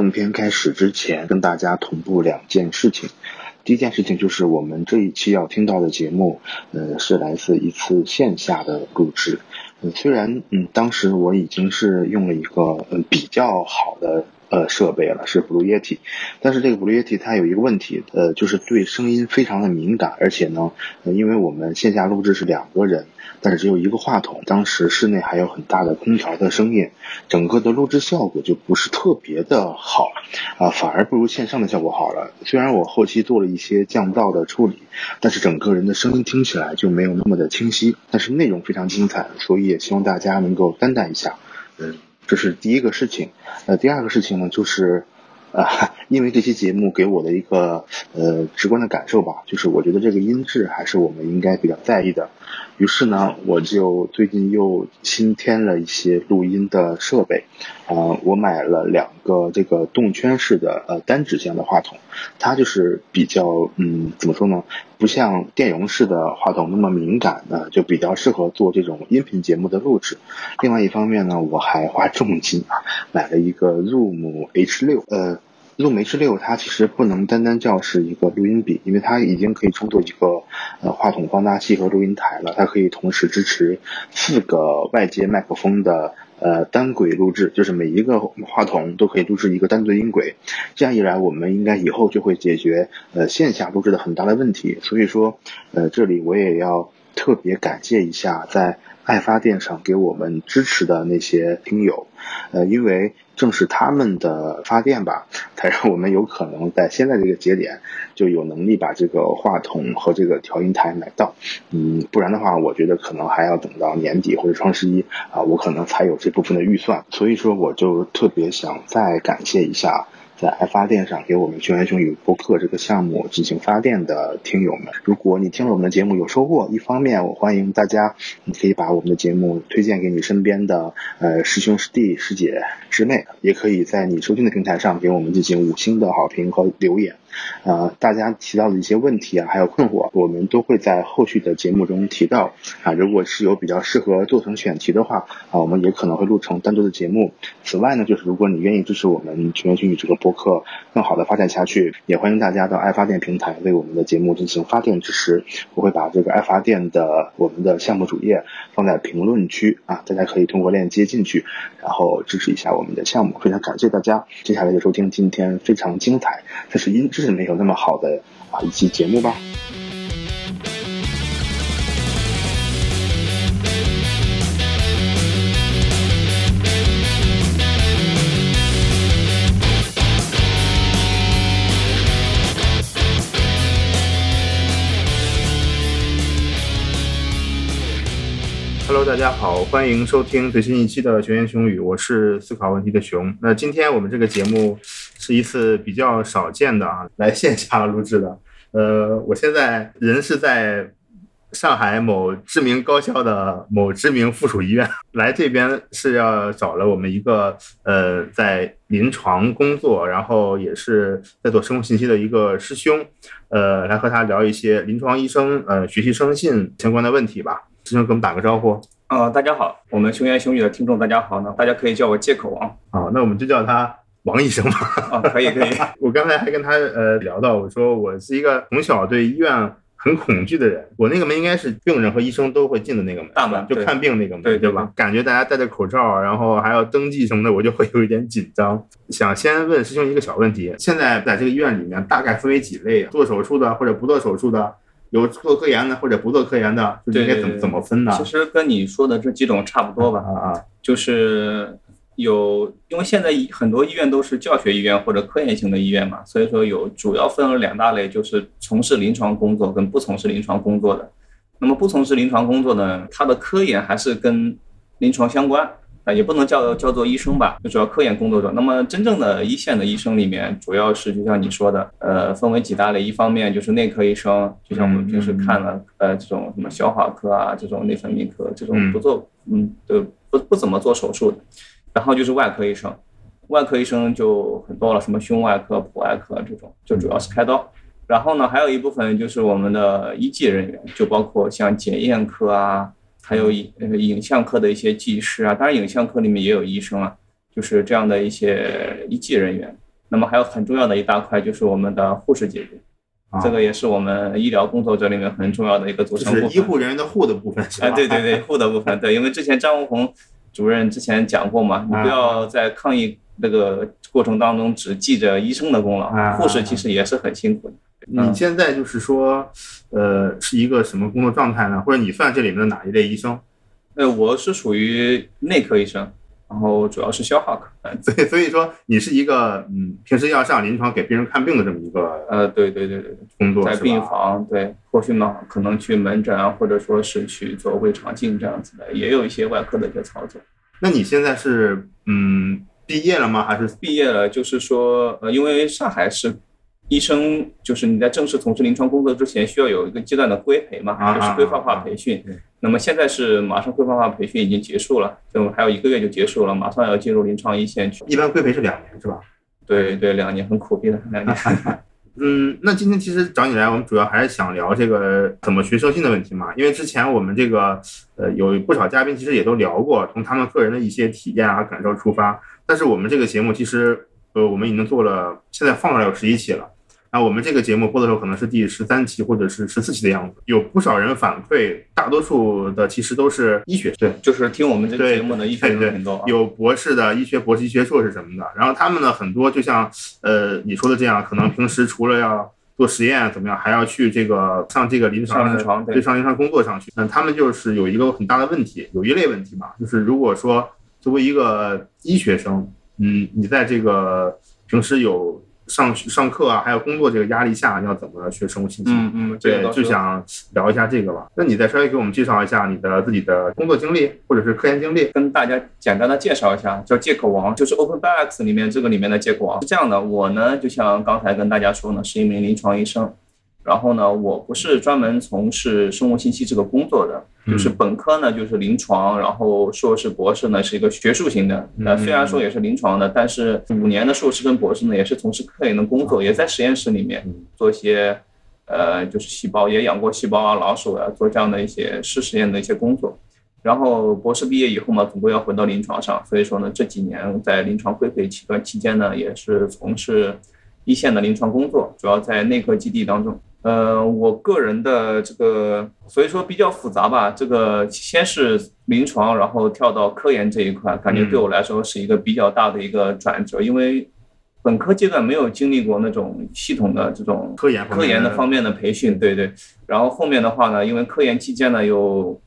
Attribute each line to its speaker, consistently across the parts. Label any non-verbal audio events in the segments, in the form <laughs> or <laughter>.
Speaker 1: 正片开始之前，跟大家同步两件事情。第一件事情就是我们这一期要听到的节目，呃，是来自一次线下的录制。呃，虽然嗯，当时我已经是用了一个嗯比较好的呃设备了，是 Blue Yeti，但是这个 Blue Yeti 它有一个问题，呃，就是对声音非常的敏感，而且呢，呃，因为我们线下录制是两个人。但是只有一个话筒，当时室内还有很大的空调的声音，整个的录制效果就不是特别的好，啊，反而不如线上的效果好了。虽然我后期做了一些降噪的处理，但是整个人的声音听起来就没有那么的清晰，但是内容非常精彩，所以也希望大家能够担待一下。嗯，这是第一个事情。呃，第二个事情呢，就是。啊，因为这期节目给我的一个呃直观的感受吧，就是我觉得这个音质还是我们应该比较在意的。于是呢，我就最近又新添了一些录音的设备，啊，我买了两个这个动圈式的呃单指向的话筒，它就是比较嗯怎么说呢，不像电容式的话筒那么敏感呢，就比较适合做这种音频节目的录制。另外一方面呢，我还花重金啊买了一个 Zoom H6，呃。Zoom H6 它其实不能单单叫是一个录音笔，因为它已经可以称作一个呃话筒放大器和录音台了。它可以同时支持四个外接麦克风的呃单轨录制，就是每一个话筒都可以录制一个单对音轨。这样一来，我们应该以后就会解决呃线下录制的很大的问题。所以说，呃这里我也要特别感谢一下在爱发电上给我们支持的那些听友，呃因为。正是他们的发电吧，才让我们有可能在现在这个节点就有能力把这个话筒和这个调音台买到。嗯，不然的话，我觉得可能还要等到年底或者双十一啊，我可能才有这部分的预算。所以说，我就特别想再感谢一下。在爱发电上给我们“熊言熊语”播客这个项目进行发电的听友们，如果你听了我们的节目有收获，一方面我欢迎大家，你可以把我们的节目推荐给你身边的呃师兄师弟师姐师妹，也可以在你收听的平台上给我们进行五星的好评和留言。呃，大家提到的一些问题啊，还有困惑，我们都会在后续的节目中提到啊。如果是有比较适合做成选题的话啊，我们也可能会录成单独的节目。此外呢，就是如果你愿意支持我们全员英语这个播客更好的发展下去，也欢迎大家到爱发电平台为我们的节目进行发电支持。我会把这个爱发电的我们的项目主页放在评论区啊，大家可以通过链接进去，然后支持一下我们的项目。非常感谢大家，接下来就收听今天非常精彩，这是音质。是没有那么好的啊一期节目吧。大家好，欢迎收听最新一期的《熊言熊语》，我是思考问题的熊。那今天我们这个节目。是一次比较少见的啊，来线下录制的。呃，我现在人是在上海某知名高校的某知名附属医院，<laughs> 来这边是要找了我们一个呃在临床工作，然后也是在做生物信息的一个师兄，呃，来和他聊一些临床医生呃学习生信相关的问题吧。师兄，给我们打个招呼。
Speaker 2: 呃，大家好，我们熊言熊语的听众大家好呢，大家可以叫我借口王。
Speaker 1: 好，那我们就叫他。王医生吧，
Speaker 2: 啊，可以可以。<laughs>
Speaker 1: 我刚才还跟他呃聊到，我说我是一个从小对医院很恐惧的人。我那个门应该是病人和医生都会进的那个门，
Speaker 2: 大门
Speaker 1: 就看病那个门，
Speaker 2: 对
Speaker 1: 对吧？感觉大家戴着口罩，然后还要登记什么的，我就会有一点紧张。<laughs> 想先问师兄一个小问题：现在在这个医院里面，大概分为几类？做手术的或者不做手术的，有做科研的或者不做科研的，就应该怎么怎么分呢？
Speaker 2: 其实跟你说的这几种差不多吧，
Speaker 1: 啊啊，
Speaker 2: 就是。有，因为现在很多医院都是教学医院或者科研型的医院嘛，所以说有主要分了两大类，就是从事临床工作跟不从事临床工作的。那么不从事临床工作呢，他的科研还是跟临床相关啊，也不能叫叫做医生吧，就主要科研工作者。那么真正的一线的医生里面，主要是就像你说的，呃，分为几大类，一方面就是内科医生，就像我们平时看的呃这种什么消化科啊，这种内分泌科这种不做，嗯，都不不怎么做手术的。然后就是外科医生，外科医生就很多了，什么胸外科、普外科这种，就主要是开刀。然后呢，还有一部分就是我们的医技人员，就包括像检验科啊，还有影影像科的一些技师啊。当然，影像科里面也有医生啊，就是这样的一些医技人员。那么还有很重要的一大块就是我们的护士姐姐，
Speaker 3: 啊
Speaker 2: 这个也是我们医疗工作者里面很重要的一个组成部分。
Speaker 3: 是医护人员的护的部分是吧？
Speaker 2: 啊，对对对，护的部分，对，因为之前张文宏主任之前讲过嘛，你不要在抗疫那个过程当中只记着医生的功劳
Speaker 3: 啊，
Speaker 2: 护士其实也是很辛苦的。
Speaker 3: 你现在就是说，呃，是一个什么工作状态呢？或者你算这里面的哪一类医生？
Speaker 2: 呃，我是属于内科医生，然后主要是消化科。呃 <laughs>
Speaker 3: 所以所以说你是一个嗯，平时要上临床给病人看病的这么一个
Speaker 2: 呃，对对对对对，
Speaker 3: 工作，
Speaker 2: 在病房，对，后续呢可能去门诊啊，或者说是去做胃肠镜这样子的，也有一些外科的一些操作。
Speaker 3: 那你现在是嗯毕业了吗？还是
Speaker 2: 毕业了，就是说，呃，因为上海是医生，就是你在正式从事临床工作之前，需要有一个阶段的规培嘛，
Speaker 3: 啊
Speaker 2: 就是规范化培训。那么现在是马上规范化培训已经结束了，就还有一个月就结束了，马上要进入临床一线去。
Speaker 3: 一般规培是两年是吧？
Speaker 2: 对对，两年很苦逼的两年。<laughs>
Speaker 3: 嗯，那今天其实找你来，我们主要还是想聊这个怎么学生信的问题嘛。因为之前我们这个呃有不少嘉宾其实也都聊过，从他们个人的一些体验啊感受出发。但是我们这个节目其实呃我们已经做了，现在放出来有十一期了。那我们这个节目播的时候可能是第十三期或者是十四期的样子，有不少人反馈，大多数的其实都是医学对。
Speaker 2: 就是听我们这个节目的医学生很多啊。
Speaker 3: 有博士的医学博士、医学硕士什么的。然后他们呢，很多就像呃你说的这样，可能平时除了要做实验怎么样，还要去这个上这个临床
Speaker 2: 临床对
Speaker 3: 对上临床工作上去。那他们就是有一个很大的问题，有一类问题嘛，就是如果说作为一个医学生，嗯，你在这个平时有上上课啊，还有工作这个压力下，要怎么去生活信息？
Speaker 2: 嗯嗯，这个
Speaker 3: 对，就想聊一下这个吧。那你再稍微给我们介绍一下你的自己的工作经历或者是科研经历。
Speaker 2: 跟大家简单的介绍一下，叫借口王，就是 OpenBioX 里面这个里面的借口王是这样的。我呢，就像刚才跟大家说呢，是一名临床医生。然后呢，我不是专门从事生物信息这个工作的，就是本科呢就是临床，然后硕士、博士呢是一个学术型的。那虽然说也是临床的，但是五年的硕士跟博士呢也是从事科研的工作，也在实验室里面做一些，呃，就是细胞也养过细胞啊、老鼠啊，做这样的一些试实验的一些工作。然后博士毕业以后嘛，总归要回到临床上，所以说呢，这几年在临床规培期段期间呢，也是从事一线的临床工作，主要在内科基地当中。呃，我个人的这个，所以说比较复杂吧。这个先是临床，然后跳到科研这一块，感觉对我来说是一个比较大的一个转折，因为本科阶段没有经历过那种系统的这种
Speaker 3: 科研
Speaker 2: 科研的方面的培训，对对。然后后面的话呢，因为科研期间呢有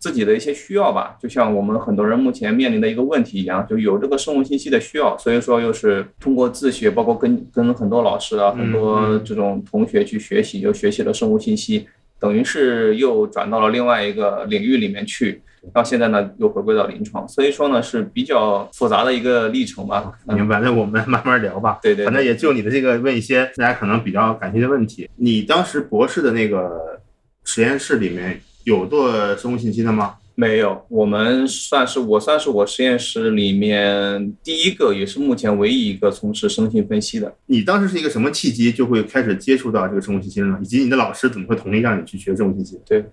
Speaker 2: 自己的一些需要吧，就像我们很多人目前面临的一个问题一样，就有这个生物信息的需要，所以说又是通过自学，包括跟跟很多老师啊、很多这种同学去学习，又学习了生物信息，等于是又转到了另外一个领域里面去。到现在呢，又回归到临床，所以说呢是比较复杂的一个历程吧。嗯
Speaker 3: 明白，那我们慢慢聊吧。
Speaker 2: 对对对
Speaker 3: 反正也就你的这个问一些大家可能比较感兴趣的问题。你当时博士的那个实验室里面有做生物信息的吗？
Speaker 2: 没有，我们算是我算是我实验室里面第一个，也是目前唯一一个从事生性分析的。
Speaker 3: 你当时是一个什么契机就会开始接触到这个生物信息呢？以及你的老师怎么会同意让你去学生物信息？
Speaker 2: 对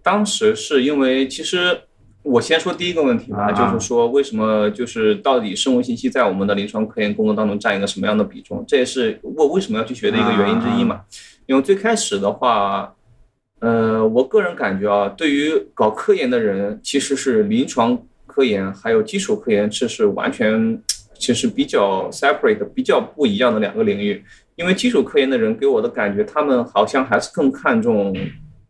Speaker 2: 当时是因为其实我先说第一个问题吧，
Speaker 3: 啊
Speaker 2: 就是说为什么就是到底生物信息在我们的临床科研工作当中占一个什么样的比重？这也是我为什么要去学的一个原因之一嘛。因为最开始的话，呃，我个人感觉啊，对于搞科研的人，其实是临床科研还有基础科研，这是完全其实比较 separate、比较不一样的两个领域。因为基础科研的人给我的感觉，他们好像还是更看重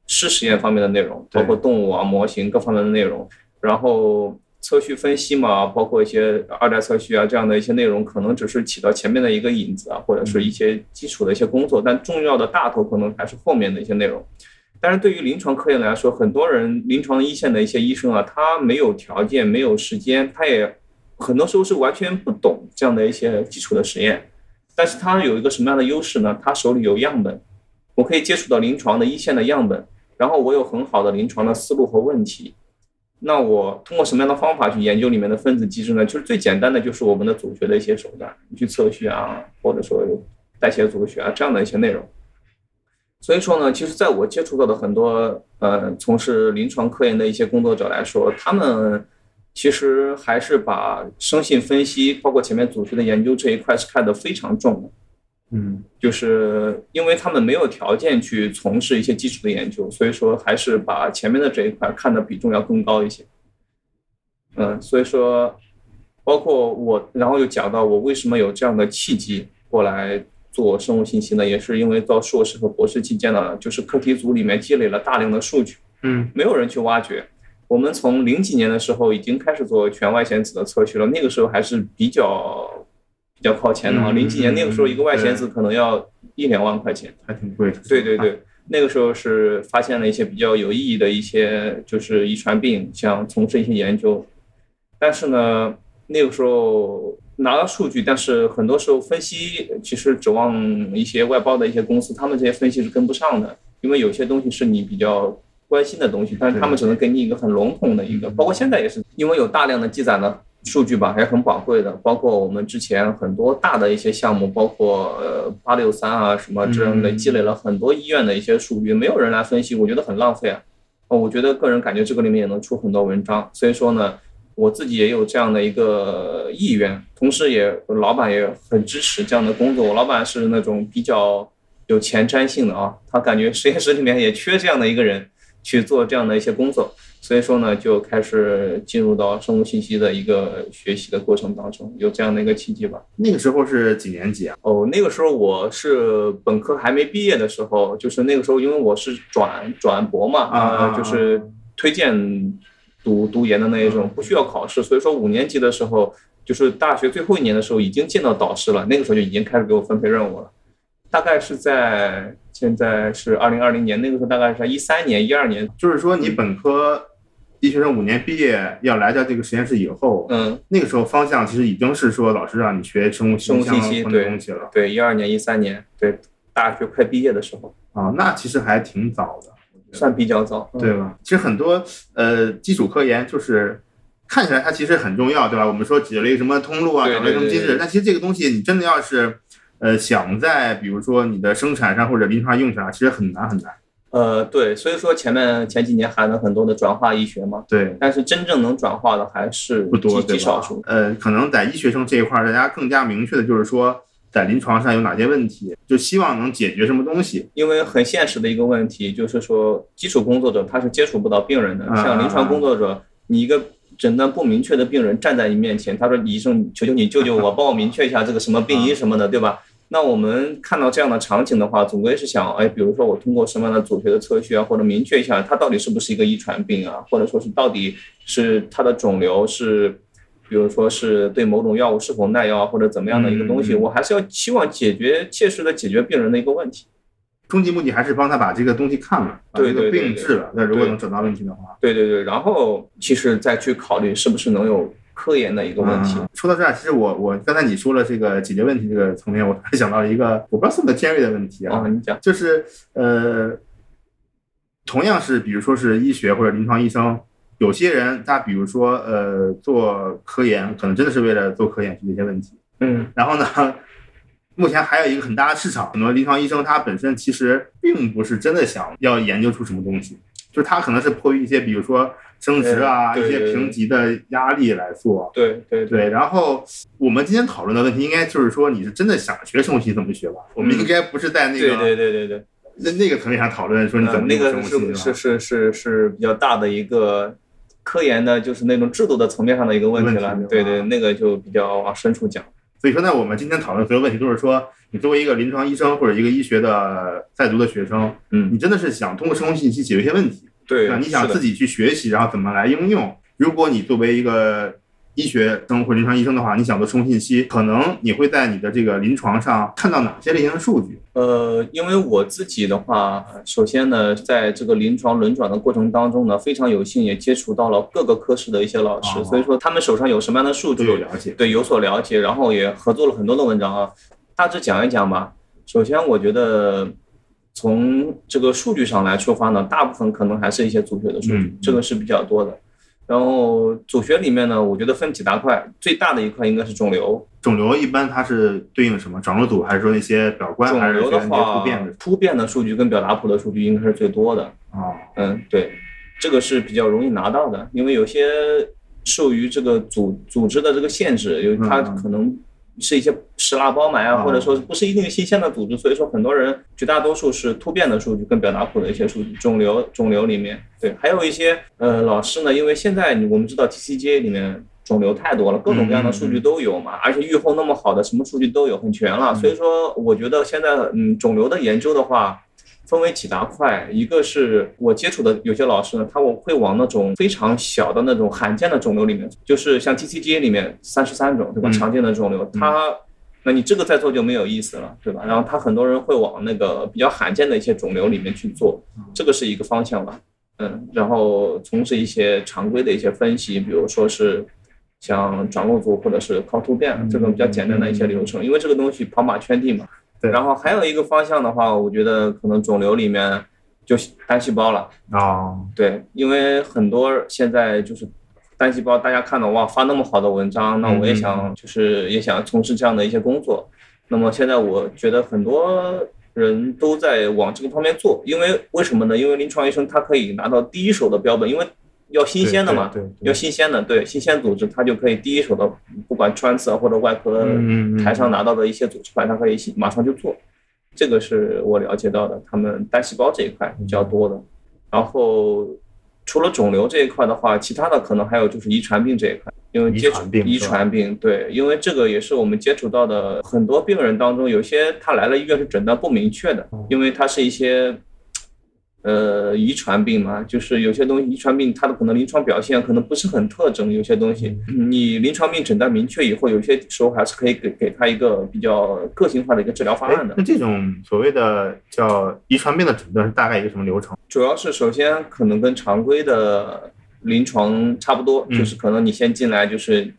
Speaker 2: 湿实验方面的内容，包括动物啊、模型各方面的内容，然后测序分析嘛，包括一些二代测序啊这样的一些内容，可能只是起到前面的一个引子啊，或者是一些基础的一些工作，但重要的大头可能还是后面的一些内容。但是对于临床科研来说，很多人临床一线的一些医生啊，他没有条件、没有时间，他也很多时候是完全不懂这样的一些基础的实验。但是他有一个什么样的优势呢？他手里有样本，我可以接触到临床的一线的样本，然后我有很好的临床的思路和问题。那我通过什么样的方法去研究里面的分子机制呢？就是最简单的，就是我们的组学的一些手段，去测序啊，或者说代谢组学啊这样的一些内容。所以说呢，其实在我接触到的很多呃从事临床科研的一些工作者来说，他们其实还是把生性分析，包括前面组织的研究这一块是看得非常重的。
Speaker 3: 嗯
Speaker 2: 就是因为他们没有条件去从事一些基础的研究，所以说还是把前面的这一块看的比重要更高一些。嗯，所以说，包括我，然后又讲到我为什么有这样的契机过来做生物信息呢？也是因为到硕士和博士期间呢，就是课题组里面积累了大量的数据，
Speaker 3: 嗯
Speaker 2: 没有人去挖掘。我们从零几年的时候已经开始做全外显子的测序了，那个时候还是比较比较靠前的啊。
Speaker 3: 嗯
Speaker 2: 零几年那个时候一个外显子可能要一两万块钱。
Speaker 3: 还挺贵的。
Speaker 2: 对对对，那个时候是发现了一些比较有意义的一些就是遗传病，想从事一些研究。但是呢，那个时候拿到数据，但是很多时候分析其实指望一些外包的一些公司，他们这些分析是跟不上的，因为有些东西是你比较关心的东西，但是他们只能给你一个很笼统的一个，包括现在也是，因为有大量的积攒的数据吧，还是很宝贵的，包括我们之前很多大的一些项目，包括呃八六三啊什么这样的，
Speaker 3: 嗯
Speaker 2: 积累了很多医院的一些数据，没有人来分析，我觉得很浪费啊。哦，我觉得个人感觉这个里面也能出很多文章，所以说呢，我自己也有这样的一个意愿，同时也老板也很支持这样的工作。我老板是那种比较有前瞻性的啊，他感觉实验室里面也缺这样的一个人去做这样的一些工作，所以说呢，就开始进入到生物信息的一个学习的过程当中，有这样的一个契机吧。
Speaker 3: 那个时候是几年级啊？
Speaker 2: 哦，那个时候我是本科还没毕业的时候，就是那个时候，因为我是转转博嘛，
Speaker 3: 啊
Speaker 2: 就是推荐读读研的那一种，不需要考试，所以说五年级的时候，就是大学最后一年的时候，已经见到导师了，那个时候就已经开始给我分配任务了，大概是在现在是二零二零年，那个时候大概是在一三年、一二年，
Speaker 3: 就是说你本科医学生五年毕业要来到这个实验室以后，
Speaker 2: 嗯，
Speaker 3: 那个时候方向其实已经是说老师让你学生物
Speaker 2: 生物信息对
Speaker 3: 东西了。
Speaker 2: 对，一二年、一三年，对，大学快毕业的时候，
Speaker 3: 啊，那其实还挺早的，
Speaker 2: 算比较早，嗯
Speaker 3: 对吧？其实很多呃基础科研就是。看起来它其实很重要，对吧？我们说解了一个什么通路啊，
Speaker 2: 对
Speaker 3: 找了一个什么机制，但其实这个东西你真的要是，呃，想在比如说你的生产上或者临床用上，其实很难很难。
Speaker 2: 呃，对，所以说前面前几年喊了很多的转化医学嘛，
Speaker 3: 对，
Speaker 2: 但是真正能转化的还是
Speaker 3: 不多，
Speaker 2: 极极少数。？
Speaker 3: 呃，可能在医学生这一块儿，大家更加明确的就是说，在临床上有哪些问题，就希望能解决什么东西。
Speaker 2: 因为很现实的一个问题就是说，基础工作者他是接触不到病人的，
Speaker 3: 啊
Speaker 2: 像临床工作者，你一个诊断不明确的病人站在你面前，他说：“医生，求求你救救我，<laughs> 帮我明确一下这个什么病因什么的，对吧？”那我们看到这样的场景的话，总归是想，哎，比如说我通过什么样的组学的测序啊，或者明确一下他到底是不是一个遗传病啊，或者说是到底是他的肿瘤是，比如说是对某种药物是否耐药啊，或者怎么样的一个东西，我还是要期望解决切实的解决病人的一个问题。
Speaker 3: 终极目的还是帮他把这个东西看了，把这个病治了。那如果能找到问题的话，
Speaker 2: 对对对，然后其实再去考虑是不是能有科研的一个问题。
Speaker 3: 啊说到这儿，其实我我刚才你说了这个解决问题这个层面，我突然想到了一个我不知道算不算尖锐的问题啊，
Speaker 2: 啊，你讲，
Speaker 3: 就是呃，同样是比如说是医学或者临床医生，有些人他比如说呃做科研，可能真的是为了做科研去解决问题。
Speaker 2: 嗯，
Speaker 3: 然后呢，<laughs> 目前还有一个很大的市场，很多临床医生他本身其实并不是真的想要研究出什么东西，就是他可能是迫于一些比如说升职啊、一些评级的压力来做。
Speaker 2: 对对
Speaker 3: 对，然后我们今天讨论的问题，应该就是说你是真的想学生物信息怎么学吧？我们应该不是在那个
Speaker 2: 对对对对对，
Speaker 3: 那那个层面上讨论说你怎么那
Speaker 2: 个是是是是比较大的一个科研的，就是那种制度的层面上的一个问题了
Speaker 3: 题。
Speaker 2: 对对，
Speaker 3: 啊
Speaker 2: 那个就比较往深处讲。
Speaker 3: 所以说呢，我们今天讨论所有问题都是说，你作为一个临床医生或者一个医学的在读的学生，
Speaker 2: 嗯，
Speaker 3: 你真的是想通过生物信息解决一些问题，
Speaker 2: 对？，
Speaker 3: 你想自己去学习，然后怎么来应用。如果你作为一个医学生或临床医生的话，你想做生物信息，可能你会在你的这个临床上看到哪些类型的数据？
Speaker 2: 呃，因为我自己的话，首先呢，在这个临床轮转的过程当中呢，非常有幸也接触到了各个科室的一些老师，
Speaker 3: 哦
Speaker 2: 所以说他们手上有什么样的数
Speaker 3: 都
Speaker 2: 据，
Speaker 3: 有了解。
Speaker 2: 对有所了解，然后也合作了很多的文章啊，大致讲一讲吧。首先，我觉得从这个数据上来出发呢，大部分可能还是一些组学的数据，
Speaker 3: 嗯
Speaker 2: 这个是比较多的。然后组学里面呢，我觉得分几大块，最大的一块应该是肿瘤。
Speaker 3: 肿瘤一般它是对应什么？长肉组还是说一些表观，还是
Speaker 2: 肿瘤的话
Speaker 3: 突变的？，
Speaker 2: 突变的数据跟表达谱的数据应该是最多的。
Speaker 3: 哦，
Speaker 2: 嗯，对，这个是比较容易拿到的，因为有些受于这个组组织的这个限制，有它可能是一些石蜡包埋啊，或者说不是一定新鲜的组织，所以说很多人绝大多数是突变的数据跟表达谱的一些数据，肿瘤肿瘤里面对，还有一些呃老师呢，因为现在我们知道 TCGA 里面。肿瘤太多了，各种各样的数据都有嘛，而且预后那么好的，什么数据都有，很全了。所以说，我觉得现在嗯，肿瘤的研究的话，分为几大块，一个是我接触的有些老师呢，他我会往那种非常小的那种罕见的肿瘤里面，就是像 TCGA 里面三十三种对吧？常见的肿瘤，他那你这个再做就没有意思了，对吧？然后他很多人会往那个比较罕见的一些肿瘤里面去做，这个是一个方向吧。嗯，然后从事一些常规的一些分析，比如说是。像转录组或者是靠突变这种比较简单的一些流程，因为这个东西跑马圈地嘛。
Speaker 3: 对。
Speaker 2: 然后还有一个方向的话，我觉得可能肿瘤里面就单细胞了。
Speaker 3: 啊。
Speaker 2: 对，因为很多现在就是单细胞，大家看到哇发那么好的文章，那我也想就是也想从事这样的一些工作。那么现在我觉得很多人都在往这个方面做，因为为什么呢？因为临床医生他可以拿到第一手的标本，因为。要新鲜的嘛，要新鲜的，对新鲜组织，它就可以第一手的，不管穿刺或者外科台上拿到的一些组织块，它可以马上就做。这个是我了解到的，他们单细胞这一块比较多的。然后除了肿瘤这一块的话，其他的可能还有就是遗传病这一块，因为接触遗传病，对，因为这个也是我们接触到的很多病人当中，有些他来了医院是诊断不明确的，因为他是一些。呃，遗传病嘛，就是有些东西遗传病，它的可能临床表现可能不是很特征。有些东西，你临床病诊断明确以后，有些时候还是可以给给他一个比较个性化的一个治疗方案的。
Speaker 3: 那这种所谓的叫遗传病的诊断是大概一个什么流程？
Speaker 2: 主要是首先可能跟常规的临床差不多，就是可能你先进来就是，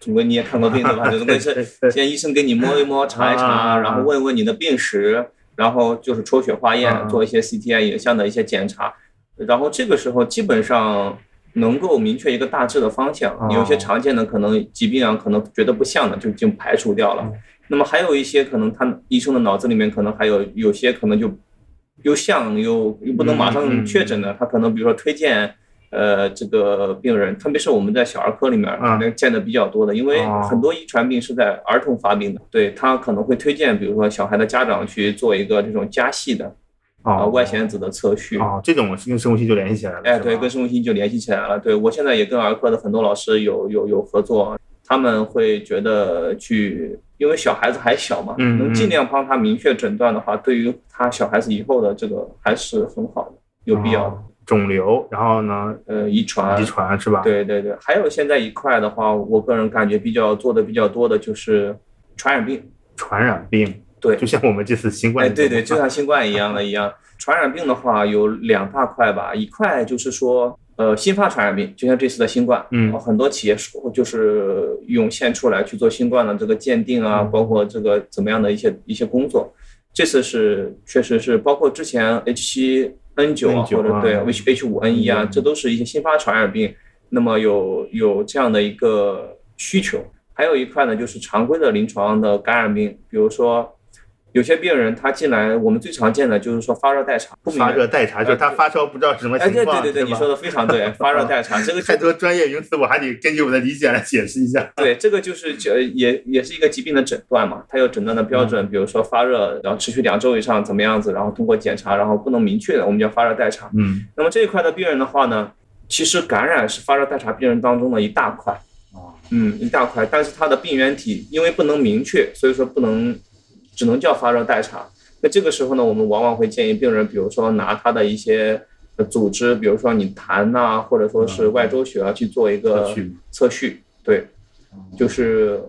Speaker 2: 总归你也看过病 <laughs> 对吧？这个是先医生给你摸一摸、查一查，然后问问你的病史。然后就是抽血化验，做一些 CTI 影像的一些检查，然后这个时候基本上能够明确一个大致的方向。有些常见的可能疾病啊，可能觉得不像的就已经排除掉了。那么还有一些可能他医生的脑子里面可能还有有些可能就又像又又不能马上确诊的，他可能比如说推荐。呃，这个病人，特别是我们在小儿科里面可能见的比较多的，因为很多遗传病是在儿童发病的，对他可能会推荐，比如说小孩的家长去做一个这种加系的啊外显子的测序
Speaker 3: 啊，这种跟生物系就联系起来了，哎，
Speaker 2: 对，跟生物系就联系起来了。对我现在也跟儿科的很多老师有有有合作，他们会觉得去，因为小孩子还小嘛，能尽量帮他明确诊断的话，对于他小孩子以后的这个还是很好的，有必要的。
Speaker 3: 肿瘤，然后呢？
Speaker 2: 呃，遗传，
Speaker 3: 遗传是吧？
Speaker 2: 对对对，还有现在一块的话，我个人感觉比较做的比较多的就是传染病。
Speaker 3: 传染病，
Speaker 2: 对，
Speaker 3: 就像我们这次新冠，
Speaker 2: 哎，对对，就像新冠一样的一样。传染病的话有两大块吧，一块就是说，呃，新发传染病，就像这次的新冠，嗯，很多企业就是涌现出来去做新冠的这个鉴定啊，包括这个怎么样的一些一些工作。这次是确实是包括之前 H 七。N 九啊，或者对 H H 五 N 一啊，这都是一些新发传染病。那么有有这样的一个需求，还有一块呢，就是常规的临床的感染病，比如说。有些病人他进来，我们最常见的就是说发热待查。
Speaker 3: 发热待查就是他发烧不知道什么情况。
Speaker 2: 哎，对对对对，你说的非常对，<laughs> 发热待查这个 <laughs>
Speaker 3: 太多专业名词，我还得根据我的理解来解释一下。
Speaker 2: 对，这个就是呃也也是一个疾病的诊断嘛，它有诊断的标准，比如说发热，然后持续两周以上怎么样子，然后通过检查，然后不能明确的，我们叫发热待查。
Speaker 3: 嗯。
Speaker 2: 那么这一块的病人的话呢，其实感染是发热待查病人当中的一大块。嗯，一大块，但是它的病原体因为不能明确，所以说不能，只能叫发热待查。那这个时候呢，我们往往会建议病人，比如说拿他的一些组织，比如说你痰呐，或者说是外周血啊，去做一个测序，对，就是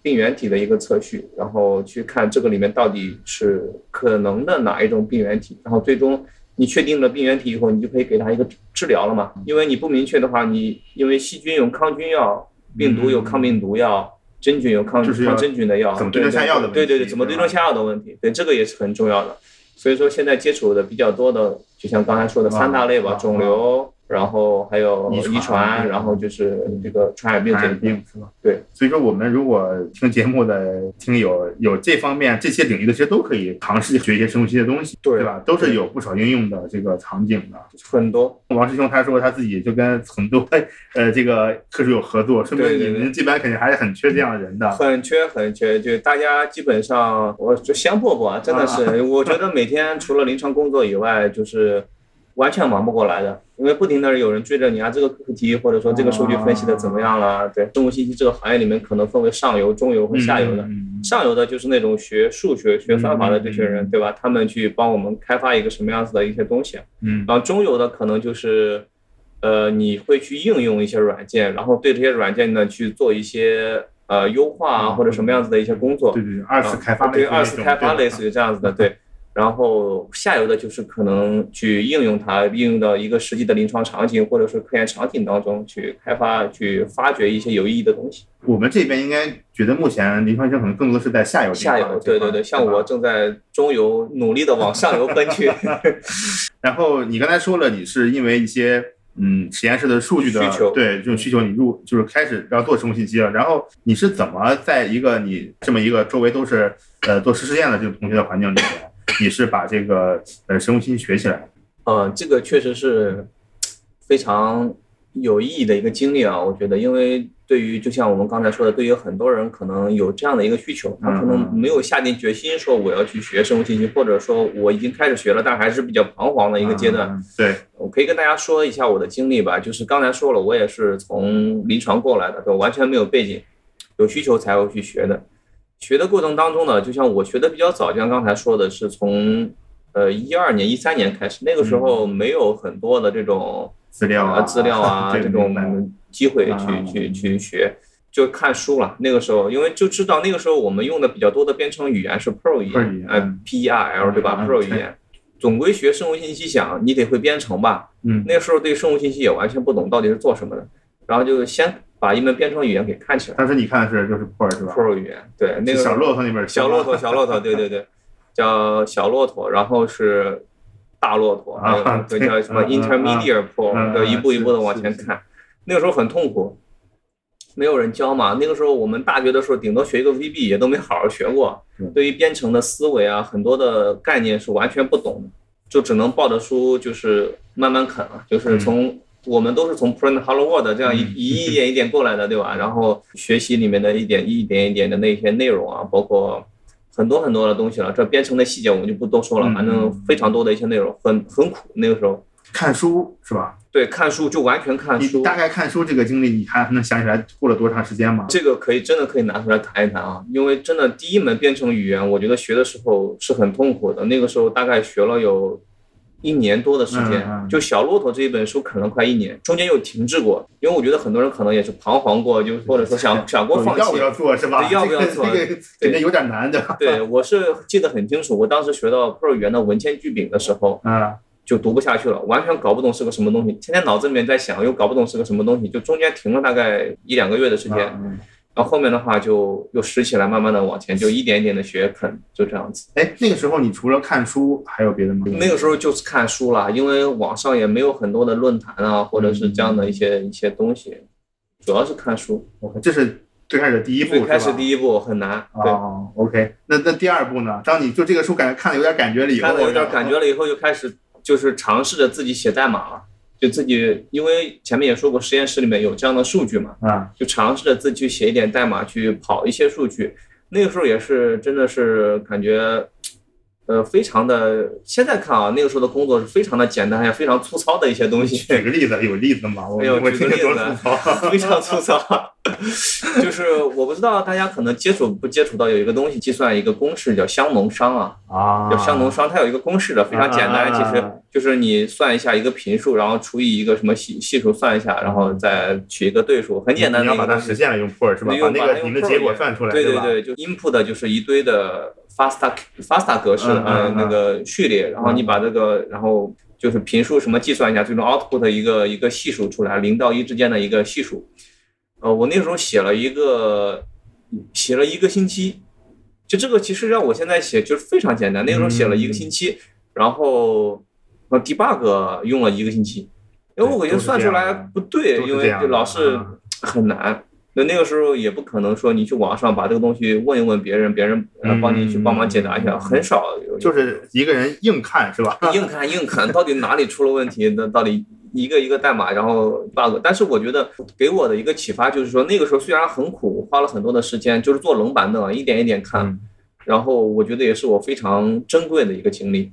Speaker 2: 病原体的一个测序，然后去看这个里面到底是可能的哪一种病原体，然后最终你确定了病原体以后，你就可以给他一个治疗了嘛。因为你不明确的话，你因为细菌有抗菌药，病毒有抗病毒药。真菌有抗抗真菌的药，
Speaker 3: 怎么对症下药的？
Speaker 2: 对对对，怎么对症下药的问题？对，这个也是很重要的。所以说现在接触的比较多的，就像刚才说的三大类吧：肿瘤、然后还有
Speaker 3: 遗传
Speaker 2: 然后就是这个传染病
Speaker 3: 传
Speaker 2: 这一
Speaker 3: 病是吧？
Speaker 2: 对，
Speaker 3: 所以说我们如果听节目的听友有这方面这些领域的，其实都可以尝试学一些生物系的东西，
Speaker 2: 对
Speaker 3: 对吧？都是有不少应用的这个场景的。
Speaker 2: 很多。
Speaker 3: 王师兄他说他自己就跟很多 <laughs> 呃这个科室有合作，说明你们这边肯定还是很缺这样的人的。
Speaker 2: 很缺很缺，就大家基本上，我就香饽饽啊，真的是，我觉得每天除了临床工作以外，就是完全忙不过来的，因为不停的有人追着你啊，这个课题或者说这个数据分析的怎么样了？对，生物信息这个行业里面可能分为上游、中游和下游的。
Speaker 3: 嗯
Speaker 2: 上游的就是那种学数学、学算法的这些人，对吧？他们去帮我们开发一个什么样子的一些东西。
Speaker 3: 嗯
Speaker 2: 然后中游的可能就是，呃，你会去应用一些软件，然后对这些软件呢去做一些呃优化啊
Speaker 3: 嗯
Speaker 2: 或者什么样子的一些工作。
Speaker 3: 对对对，二次开发
Speaker 2: 啊对二次开发类似于这样子的，对。然后下游的就是可能去应用它，应用到一个实际的临床场景或者是科研场景当中去开发、去发掘一些有意义的东西。
Speaker 3: 我们这边应该觉得目前临床医生可能更多的是在下游
Speaker 2: 下游，对对对，像我正在中游努力的往上游奔去。
Speaker 3: 然后你刚才说了，你是因为一些嗯实验室的数据的
Speaker 2: 需求
Speaker 3: 对这种需求，你入就是开始要做生物信息了。然后你是怎么在一个你这么一个周围都是呃做实实验的这种同学的环境里面，你是把这个呃生物信息学起来？
Speaker 2: 呃，这个确实是非常有意义的一个经历啊，我觉得，因为对于就像我们刚才说的，对于很多人可能有这样的一个需求，他可能没有下定决心说我要去学生物信息，或者说我已经开始学了，但还是比较彷徨的一个阶段。
Speaker 3: 嗯对，
Speaker 2: 我可以跟大家说一下我的经历吧，就是刚才说了，我也是从临床过来的，对，完全没有背景，有需求才会去学的。学的过程当中呢，就像我学的比较早，就像刚才说的，是从呃一二年、一三年开始，那个时候没有很多的这种
Speaker 3: 资料啊
Speaker 2: 呃资料啊 <laughs> 这种机会去
Speaker 3: 啊
Speaker 2: 去去学，就看书了。那个时候，因为就知道那个时候我们用的比较多的编程语言是 Pro 语
Speaker 3: Perl 语言
Speaker 2: 言，呃 P E R L 对吧
Speaker 3: 嗯
Speaker 2: ？Pro 语言，总归学生物信息想你得会编程吧？
Speaker 3: 嗯
Speaker 2: 那个时候对生物信息也完全不懂到底是做什么的，然后就先把一门编程语言给看起来
Speaker 3: 当时你看的是就是 Pro 是吧
Speaker 2: ？，Pro 语言，对，那个
Speaker 3: 小骆驼那本书
Speaker 2: 小骆驼，小骆驼，对对对，叫小骆驼，然后是大骆驼，叫什么 Intermediate
Speaker 3: 嗯
Speaker 2: Pro，
Speaker 3: 嗯
Speaker 2: 对，一步一步的
Speaker 3: 是是
Speaker 2: 往前看。那个时候很痛苦，没有人教嘛。那个时候我们大学的时候，顶多学一个 VB，也都没好好学过
Speaker 3: 嗯。
Speaker 2: 对于编程的思维啊，很多的概念是完全不懂的，就只能抱着书就是慢慢啃了，就是从。我们都是从 Print Hello World 这样一
Speaker 3: 嗯
Speaker 2: 一一点一点过来的，对吧？<laughs> 然后学习里面的一点一点一点的那些内容啊，包括很多很多的东西了。这编程的细节我们就不多说了，
Speaker 3: 嗯
Speaker 2: 反正非常多的一些内容，很很苦。那个时候，
Speaker 3: 看书是吧？
Speaker 2: 对，看书就完全看书
Speaker 3: 你。大概看书这个经历，你还能想起来过了多长时间吗？
Speaker 2: 这个可以真的可以拿出来谈一谈啊，因为真的第一门编程语言，我觉得学的时候是很痛苦的。那个时候大概学了有一年多的时间，就小骆驼这一本书可能快一年，中间又停滞过，因为我觉得很多人可能也是彷徨过，就或者说想想过放弃。
Speaker 3: 要不要做是吧？
Speaker 2: 对要不要做
Speaker 3: 这个这个感觉有点难，的？
Speaker 2: 对，我是记得很清楚，我当时学到 Pro 语言的文签句柄的时候，
Speaker 3: 嗯，
Speaker 2: 就读不下去了，完全搞不懂是个什么东西，天天脑子里面在想，又搞不懂是个什么东西，就中间停了大概一两个月的时间，
Speaker 3: 嗯
Speaker 2: 然后后面的话就又拾起来，慢慢的往前，就一点一点的学啃，就这样子。
Speaker 3: 哎，那个时候你除了看书还有别的吗？
Speaker 2: 那个时候就是看书啦，因为网上也没有很多的论坛啊，或者是这样的一些一些东西，主要是看书。
Speaker 3: OK，这是最开始第一步，
Speaker 2: 最开始第一步很难，对，
Speaker 3: 哦，OK，那那第二步呢？当你就这个书感觉看的有点感觉了以后，
Speaker 2: 看了有点感觉了以后，就开始就是尝试着自己写代码了，就自己因为前面也说过，实验室里面有这样的数据嘛，
Speaker 3: 啊，
Speaker 2: 就尝试着自己去写一点代码，去跑一些数据。那个时候也是真的是感觉，呃，非常的。现在看啊，那个时候的工作是非常的简单，也非常粗糙的一些东西。<laughs>
Speaker 3: 举个例子，有例子吗？我
Speaker 2: 哎呦，
Speaker 3: 我听着多
Speaker 2: 举个例子非常粗糙。<laughs> 就是我不知道大家可能接触不接触到有一个东西，计算一个公式叫香农商啊，
Speaker 3: 啊，
Speaker 2: 叫香农商，它有一个公式的，非常简单，
Speaker 3: 啊
Speaker 2: 其实就是你算一下一个频数，然后除以一个什么系系数算一下，然后再取一个对数，很简单
Speaker 3: 你要把它
Speaker 2: 的一个东西。
Speaker 3: 实现了用 for 是吧？把
Speaker 2: 用
Speaker 3: 那个你们的结果算出来，对？
Speaker 2: 对对，就 input 就是一堆的 FASTA FASTA 格式，呃
Speaker 3: 嗯，
Speaker 2: 那个序列，然后你把这个，然后就是频数什么计算一下，最终 output 一个一个系数出来，零到一之间的一个系数。呃，我那时候写了一个，写了一个星期，就这个其实让我现在写就是非常简单，那个时候写了一个星期，然后呃 debug 用了一个星期。因为我感觉算出来不对，因为老是很难。那那个时候也不可能说你去网上把这个东西问一问别人，别人帮你去帮忙解答一下，很少。
Speaker 3: 就是一个人硬看是吧？
Speaker 2: 硬看硬看，到底哪里出了问题？那到底一个一个代码，然后 bug。但是我觉得给我的一个启发就是说，那个时候虽然很苦，花了很多的时间，就是坐冷板凳，一点一点看。然后我觉得也是我非常珍贵的一个经历，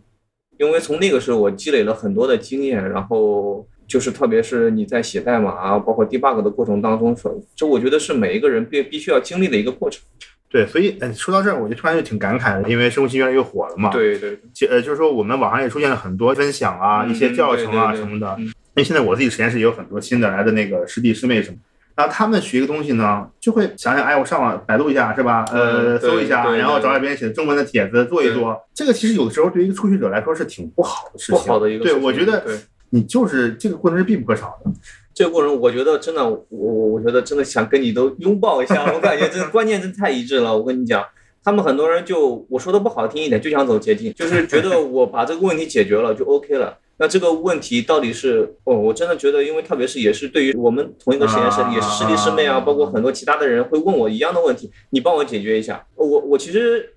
Speaker 2: 因为从那个时候我积累了很多的经验，然后就是特别是你在写代码啊，包括 debug 的过程当中，所这我觉得是每一个人必必须要经历的一个过程。
Speaker 3: 对，所以嗯，说到这儿，我就突然就挺感慨的，因为生物信息越来越火了嘛。
Speaker 2: 对对。
Speaker 3: 呃，就是说我们网上也出现了很多分享啊，一些教程啊什么的。因为现在我自己实验室也有很多新的来的那个师弟师妹什么。然后他们学一个东西呢，就会想想，哎，我上网百度一下，是吧？呃，搜一下，然后找点别人写的中文的帖子做一做。这个其实有的时候对于一个初学者来说是挺不好的事情。
Speaker 2: 不好的一个。
Speaker 3: 对，我觉得你就是这个过程是必不可少的。
Speaker 2: 这个过程，我觉得真的，我我我觉得真的想跟你都拥抱一下。我感觉这个 <laughs> 观念真太一致了。我跟你讲，他们很多人就我说的不好听一点，就想走捷径，就是觉得我把这个问题解决了就 OK 了。那这个问题到底是哦，我真的觉得，因为特别是也是对于我们同一个实验室，也是师弟师妹啊，包括很多其他的人会问我一样的问题，你帮我解决一下。我我其实，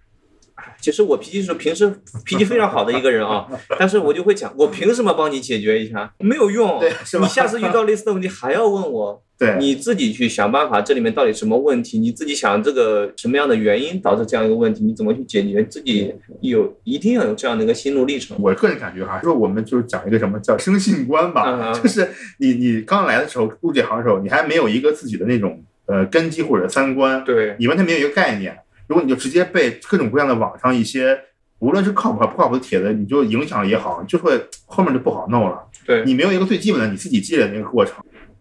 Speaker 2: 其实我脾气是平时脾气非常好的一个人啊，但是我就会讲，我凭什么帮你解决一下？没有用，你下次遇到类似的问题还要问我。<laughs>
Speaker 3: 对，
Speaker 2: 你自己去想办法，这里面到底什么问题？你自己想这个什么样的原因导致这样一个问题？你怎么去解决？自己有一定要有这样的一个心路历程。
Speaker 3: 我个人感觉哈，说我们就是讲一个什么叫生性观吧，就是你你刚来的时候入这行的时候，你还没有一个自己的那种呃根基或者三观，
Speaker 2: 对
Speaker 3: 你完全没有一个概念。如果你就直接被各种各样的网上一些无论是靠谱还不靠谱的帖子，你就影响也好，就会后面就不好弄了。
Speaker 2: 对
Speaker 3: 你没有一个最基本的你自己积累的那个过程。